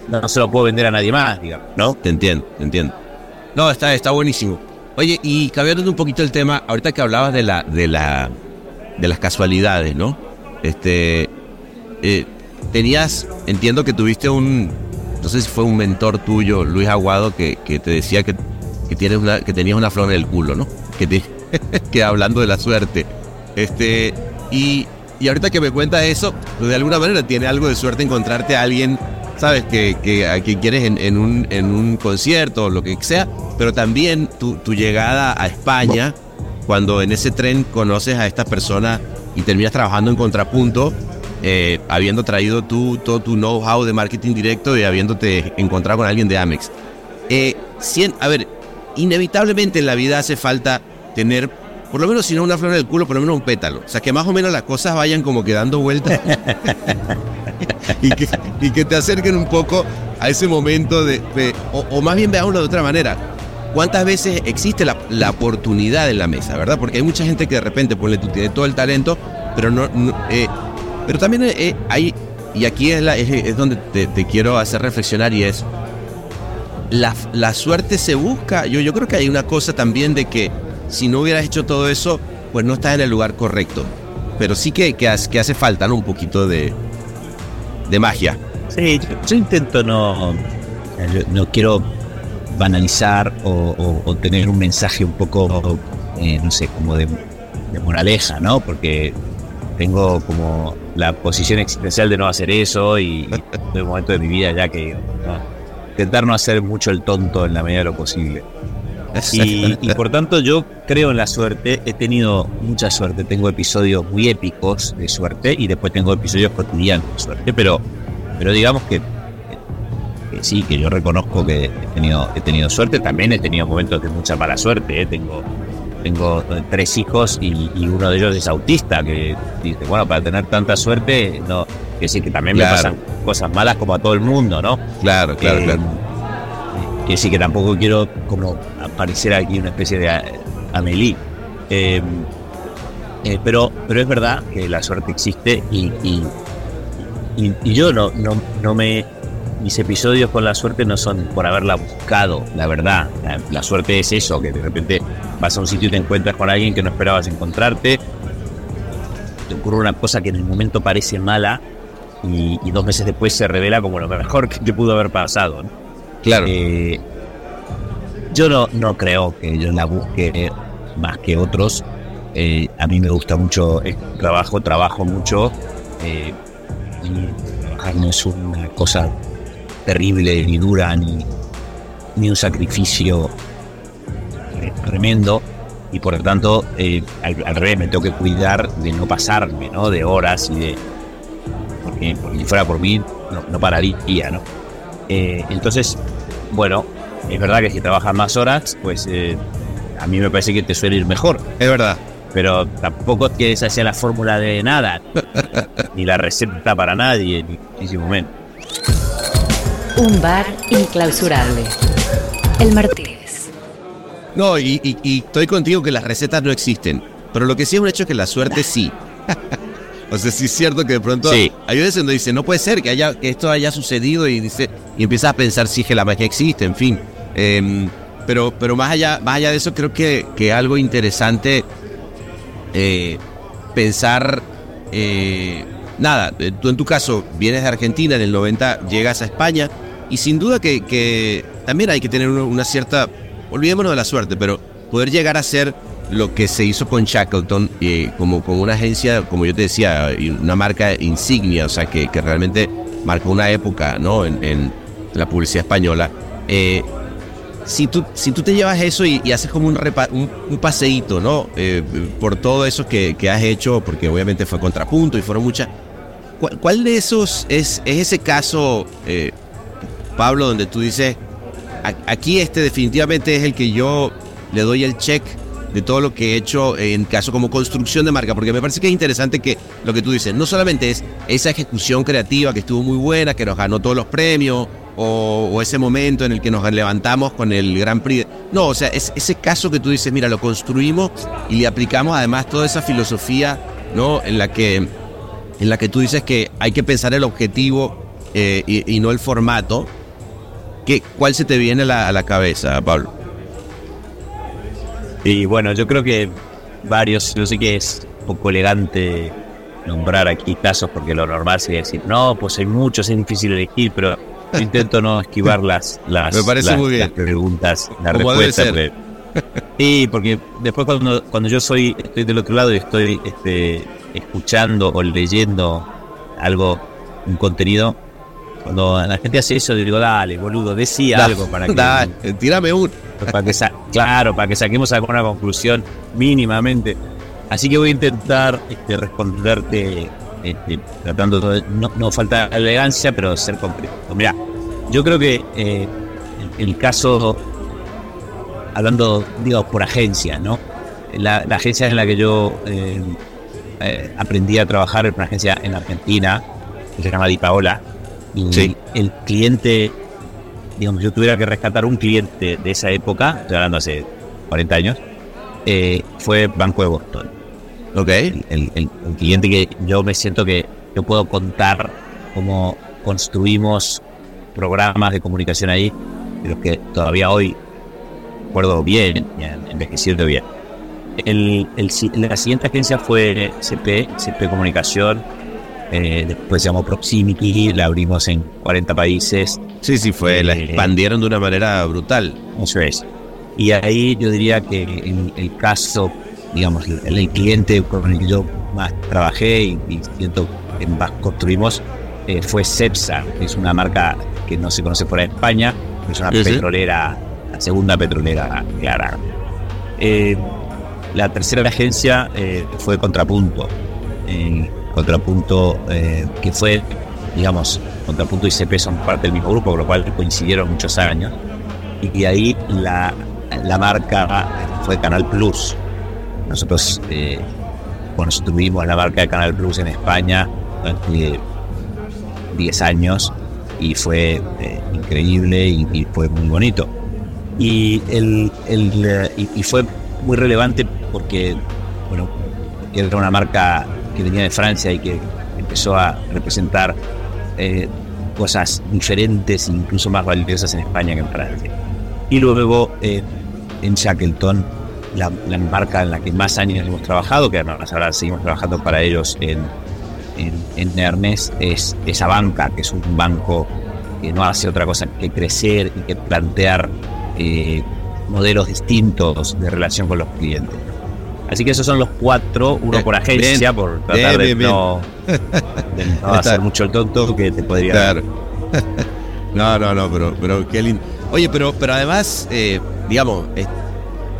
no se lo puedo vender a nadie más, digamos, ¿no? Te entiendo, te entiendo. No, está, está buenísimo. Oye, y cambiando un poquito el tema, ahorita que hablabas de la, de la, de las casualidades, ¿no? Este, eh, tenías, entiendo que tuviste un, no sé si fue un mentor tuyo, Luis Aguado, que, que te decía que, que tienes una, que tenías una flor en el culo, ¿no? Que te, que hablando de la suerte. Este, y, y ahorita que me cuenta eso, pues de alguna manera tiene algo de suerte encontrarte a alguien, ¿sabes? Que, que a quien quieres en, un, en un concierto o lo que sea, pero también tu, tu llegada a España, cuando en ese tren conoces a esta persona y terminas trabajando en contrapunto, eh, habiendo traído tú, todo tu know-how de marketing directo y habiéndote encontrado con alguien de Amex. Eh, a ver, inevitablemente en la vida hace falta tener, por lo menos si no una flor en el culo, por lo menos un pétalo. O sea, que más o menos las cosas vayan como que dando vueltas y, que, te acerquen un poco a ese momento de, o, más bien veámoslo de otra manera. ¿Cuántas veces existe la, oportunidad en la mesa, verdad? Porque hay mucha gente que de repente, ponle, tú tienes todo el talento, pero no, eh, pero también eh, hay, y aquí es, la, es, donde te, te, quiero hacer reflexionar y es, la, la, suerte se busca, yo, yo creo que hay una cosa también de que si no hubieras hecho todo eso, pues no estás en el lugar correcto. Pero sí que, que, hace, falta ¿no? un poquito de, de magia. Sí, yo, intento no, no quiero banalizar o, tener un mensaje un poco, eh, no sé, como de, moraleja, ¿no? Porque tengo como la posición existencial de no hacer eso y, en un momento de mi vida ya que intentar no hacer mucho el tonto en la medida de lo posible. Y, por tanto yo creo en la suerte, he tenido mucha suerte, tengo episodios muy épicos de suerte y después tengo episodios cotidianos de suerte, pero, pero digamos que sí, que yo reconozco que he tenido, he tenido suerte, también he tenido momentos de mucha mala suerte. ¿eh? Tengo, tengo tres hijos y, uno de ellos es autista, que dice, bueno, para tener tanta suerte, no, que sí, que también me pasan cosas malas como a todo el mundo, ¿no? Claro, claro, claro. Que sí, que tampoco quiero como aparecer aquí una especie de Amelie. Em, eh, pero, pero es verdad que la suerte existe y, y, yo no, no, no me mis episodios con la suerte no son por haberla buscado, la verdad. La, suerte es eso, que de repente vas a un sitio y te encuentras con alguien que no esperabas encontrarte. Te ocurre una cosa que en el momento parece mala y, dos meses después se revela como lo mejor que te pudo haber pasado. Claro. Eh, yo no, no creo que yo la busque más que otros. Eh, a mí me gusta mucho el trabajo, trabajo mucho. Eh, trabajar no es una cosa terrible ni dura ni, ni un sacrificio tremendo y por lo tanto al, revés me tengo que cuidar de no pasarme ¿no? de horas y de porque, si fuera por mí no, no pararía ¿no? Entonces bueno es verdad que si trabajas más horas pues eh, a mí me parece que te suele ir mejor es verdad pero tampoco es que esa sea la fórmula de nada ni la receta para nadie ni muchísimo menos un bar inclausurable. El Martínez. No, y, estoy contigo que las recetas no existen. Pero lo que sí es un hecho es que la suerte sí. o sea, sí es cierto que de pronto hay veces donde dice, no puede ser que, haya, que esto haya sucedido y dice y empiezas a pensar si es que la magia existe, en fin. Em, pero, pero más allá, más allá de eso, creo que, que algo interesante eh, pensar eh, nada, eh, tú en tu caso vienes de Argentina, en el 90 llegas a España y sin duda que, también hay que tener una cierta, olvidémonos de la suerte, pero poder llegar a ser lo que se hizo con Shackleton, eh, como con una agencia, como yo te decía, una marca insignia, o sea, que, realmente marcó una época ¿no? en, la publicidad española. Eh, si tú, si tú te llevas eso y, haces como un, un, paseíto, ¿no? por todo eso que, que, has hecho, porque obviamente fue contrapunto y fueron muchas, ¿Cuál, de esos es, ese caso, eh, Pablo, donde tú dices, aquí este definitivamente es el que yo le doy el check de todo lo que he hecho en caso como construcción de marca, porque me parece que es interesante que lo que tú dices, no solamente es esa ejecución creativa que estuvo muy buena, que nos ganó todos los premios, o, ese momento en el que nos levantamos con el Gran Prix. No, o sea, es ese caso que tú dices, mira, lo construimos y le aplicamos además toda esa filosofía, ¿no? En la que en la que tú dices que hay que pensar el objetivo eh, y, no el formato, ¿qué, ¿cuál se te viene a la, cabeza, Pablo? Y bueno, yo creo que varios, yo sé que es un poco elegante nombrar aquí casos porque lo normal sería decir, no, pues hay muchos, es difícil elegir, pero intento no esquivar las, las, preguntas, las respuestas. Sí, porque después cuando, cuando yo soy, estoy del otro lado y estoy este, escuchando o leyendo algo, un contenido, cuando la gente hace eso, digo, dale, boludo, decía algo para que. Dale, tírame un. Para que claro, para que saquemos alguna conclusión mínimamente. Así que voy a intentar este, responderte este, tratando de, no, no falta elegancia, pero ser concreto. Mira, yo creo que eh, el, caso, hablando, digo, por agencia, ¿no? La, agencia en la que yo eh, eh, aprendí a trabajar una agencia en Argentina que se llama Di Paola. Y el cliente, digamos, yo tuviera que rescatar un cliente de esa época, estoy hablando hace 40 años, eh, fue Banco de Boston. Ok. El, cliente que yo me siento que yo puedo contar cómo construimos programas de comunicación ahí, de los que todavía hoy recuerdo bien, envejeciendo bien. El, la siguiente agencia fue CP, CP Comunicación. Eh, después se llamó Proximity, la abrimos en 40 países. Sí, sí, fue, la eh, expandieron de una manera brutal. Eso es. Y ahí yo diría que en el caso, digamos, el, cliente con el que yo más trabajé y, siento que más construimos eh, fue Cepsa, que es una marca que no se conoce fuera de España, es una petrolera, la segunda petrolera clara. La tercera agencia fue Contrapunto. Contrapunto, eh, que fue digamos, Contrapunto y CP son parte del mismo grupo, con lo cual coincidieron muchos años. Y ahí la, la marca fue Canal Plus. Nosotros, eh, bueno, tuvimos la marca de Canal Plus en España durante 10 años y fue eh, increíble y, fue muy bonito. Y, el, el y, fue muy relevante porque, bueno, era una marca que venía de Francia y que empezó a representar eh, cosas diferentes incluso más valiosas en España que en Francia. Y luego eh, en Shackleton, la, marca en la que más años hemos trabajado, que además ahora seguimos trabajando para ellos en, en, en Ernest, es esa banca, que es un banco que no hace otra cosa que crecer y que plantear eh, modelos distintos de relación con los clientes. Así que esos son los cuatro, uno por agencia, por tratar de, no, hacer mucho el tonto que te podría dar. No, no, no, pero, pero qué lindo. Oye, pero, pero además, eh, digamos,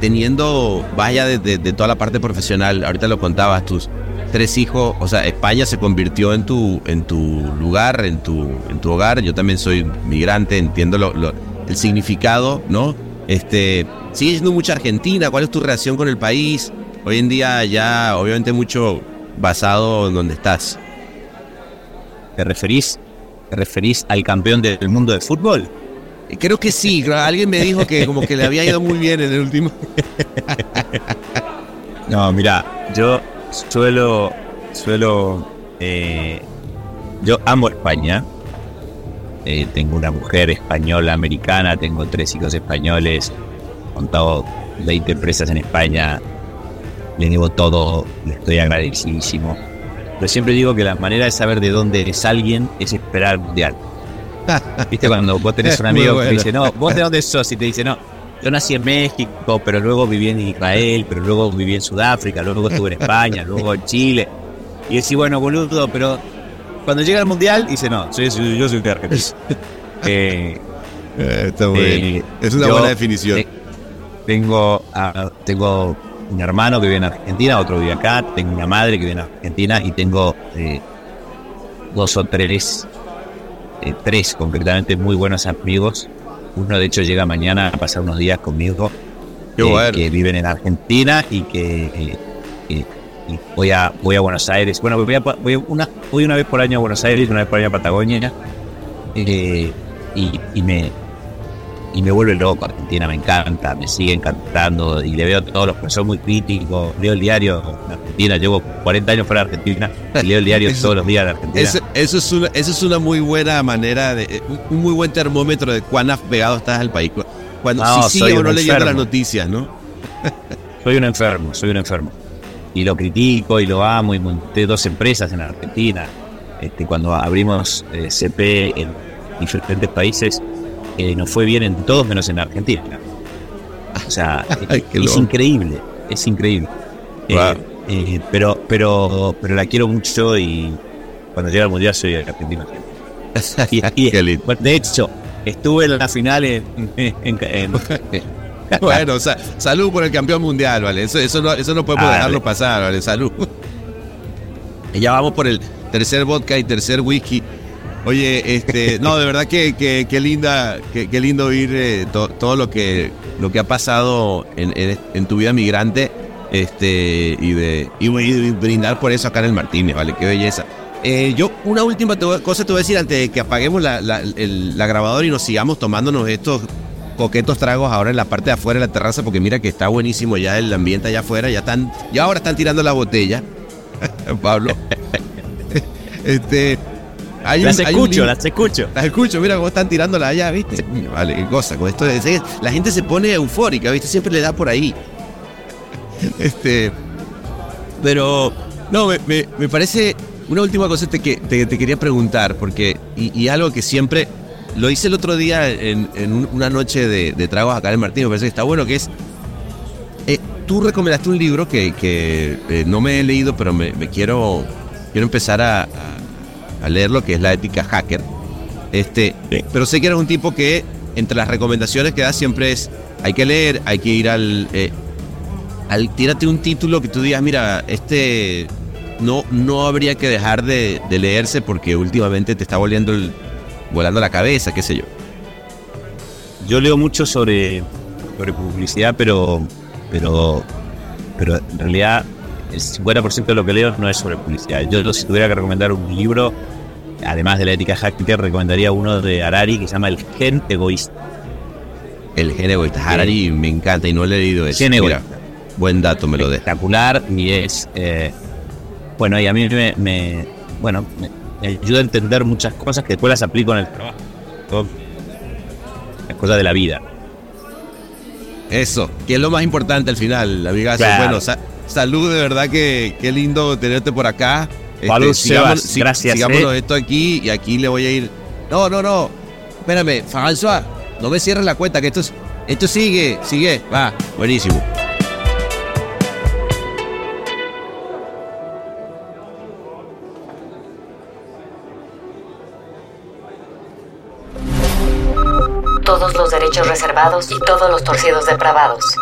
teniendo, vaya de, toda la parte profesional, ahorita lo contabas, tus tres hijos, o sea, España se convirtió en tu, en tu lugar, en tu, en tu hogar. Yo también soy migrante, entiendo lo, el significado, ¿no? Este, ¿Sigues siendo mucha Argentina? ¿Cuál es tu relación con el país? Hoy en día ya, obviamente, mucho basado en donde estás. ¿Te referís, ¿Te referís al campeón del mundo de fútbol? Eh, creo que sí, alguien me dijo que como que le había ido muy bien en el último. no, mira, yo suelo, suelo, eh, yo amo España. Eh, tengo una mujer española, americana, tengo tres hijos españoles, contado 20 empresas en España, le debo todo, le estoy agradecidísimo. Pero siempre digo que la manera de saber de dónde es alguien es esperar el mundial. ¿Viste cuando vos tenés un amigo que te dice, no, vos de dónde sos? Y te dice, no, yo nací en México, pero luego viví en Israel, pero luego viví en Sudáfrica, luego estuve en España, luego en Chile. Y decís, bueno, boludo, pero cuando llega el mundial, dice, no, yo soy de Argentina. Eh, eh, está eh, es una buena definición. Tengo, tengo un hermano que vive en Argentina, otro vive acá, tengo una madre que vive en Argentina y tengo eh, dos o tres, eh, tres concretamente muy buenos amigos. Uno de hecho llega mañana a pasar unos días conmigo, eh, que viven en Argentina y que voy a voy a Buenos Aires. Bueno, voy, voy, una, voy una vez por año a Buenos Aires, una vez por año a Patagonia y, y me, y me vuelve loco. Argentina me encanta, me sigue encantando y le veo todos los profesores muy críticos. Leo el diario de Argentina, llevo 40 años fuera de Argentina, leo el diario todos los días de Argentina. Eso, es una, eso es una muy buena manera, de un muy buen termómetro de cuán pegado estás al país. Cuando no, si sigue o no leyendo las noticias, ¿no? soy un enfermo, soy un enfermo. Y lo critico y lo amo y monté dos empresas en Argentina. Este, cuando abrimos eh, CP en diferentes países, eh, nos fue bien en todos menos en Argentina. O sea, es, increíble, es increíble. Eh, eh, pero, pero, pero la quiero mucho y cuando llega el mundial soy argentino. de hecho, estuve en la final en, bueno, salud por el campeón mundial, ¿vale? Eso, eso, no, eso no podemos ah, dejarlo pasar, ¿vale? Salud. Y ya vamos por el tercer vodka y tercer whisky. Oye, este, no, de verdad que, que, linda, que, lindo oír eh, todo lo que, lo que ha pasado en, tu vida migrante, este, y de y, brindar por eso acá en el Martínez, vale, qué belleza. Eh, yo una última cosa te voy a decir antes de que apaguemos la, la, grabadora y nos sigamos tomándonos estos coquetos tragos ahora en la parte de afuera de la terraza, porque mira que está buenísimo ya el ambiente allá afuera, ya están, ya ahora están tirando la botella, Pablo. este, las escucho, las escucho. Las escucho, mira cómo están tirándola allá, ¿viste? Vale, qué cosa. Con esto la gente se pone eufórica, ¿viste? Siempre le da por ahí. Este. Pero. No, me, parece. Una última cosa que te, quería preguntar, porque. Y, algo que siempre. Lo hice el otro día en, una noche de, de, tragos acá en Martín, me parece que está bueno, que es. Eh, tú recomendaste un libro que, eh, no me he leído, pero me, quiero, quiero empezar a a leerlo, que es la ética hacker. Este, Pero sé que eres un tipo que entre las recomendaciones que da siempre es, hay que leer, hay que ir al... Eh, al tírate un título que tú digas, mira, este no, no habría que dejar de, leerse porque últimamente te está volviendo el, volando la cabeza, qué sé yo. Yo leo mucho sobre, sobre publicidad, pero, pero, pero en realidad el 50% de lo que leo no es sobre publicidad. Yo si tuviera que recomendar un libro, además de la ética hacker, recomendaría uno de Harari que se llama El gen egoísta. El gen egoísta. Harari me encanta y no he leído eso. Gen egoísta. buen dato me lo deja. Espectacular y es... Eh, bueno, y a mí me, bueno, me, ayuda a entender muchas cosas que después las aplico en el trabajo. las cosas de la vida. Eso, que es lo más importante al final, amigazo. Bueno, salud, de verdad que qué lindo tenerte por acá. Este, gracias. Sigámonos eh. esto aquí y aquí le voy a ir. No, no, no. Espérame, François, no me cierres la cuenta, que esto, esto sigue, sigue. Va, buenísimo. Todos los derechos reservados y todos los torcidos depravados.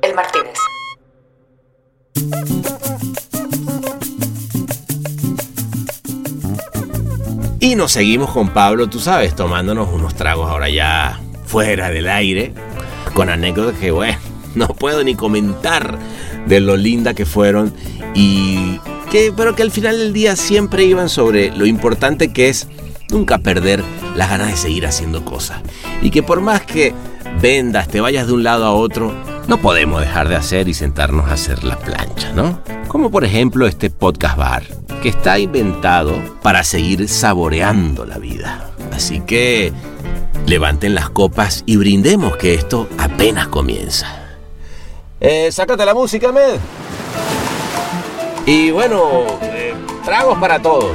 El Martínez. Y nos seguimos con Pablo, tú sabes, tomándonos unos tragos ahora ya fuera del aire, con anécdotas que, bueno, no puedo ni comentar de lo linda que fueron y que, pero que al final del día siempre iban sobre lo importante que es nunca perder las ganas de seguir haciendo cosas. Y que por más que vendas, te vayas de un lado a otro, no podemos dejar de hacer y sentarnos a hacer la plancha, ¿no? Como por ejemplo este podcast bar, que está inventado para seguir saboreando la vida. Así que levanten las copas y brindemos que esto apenas comienza. Eh, sácate la música, Med. Y bueno, eh, tragos para todos.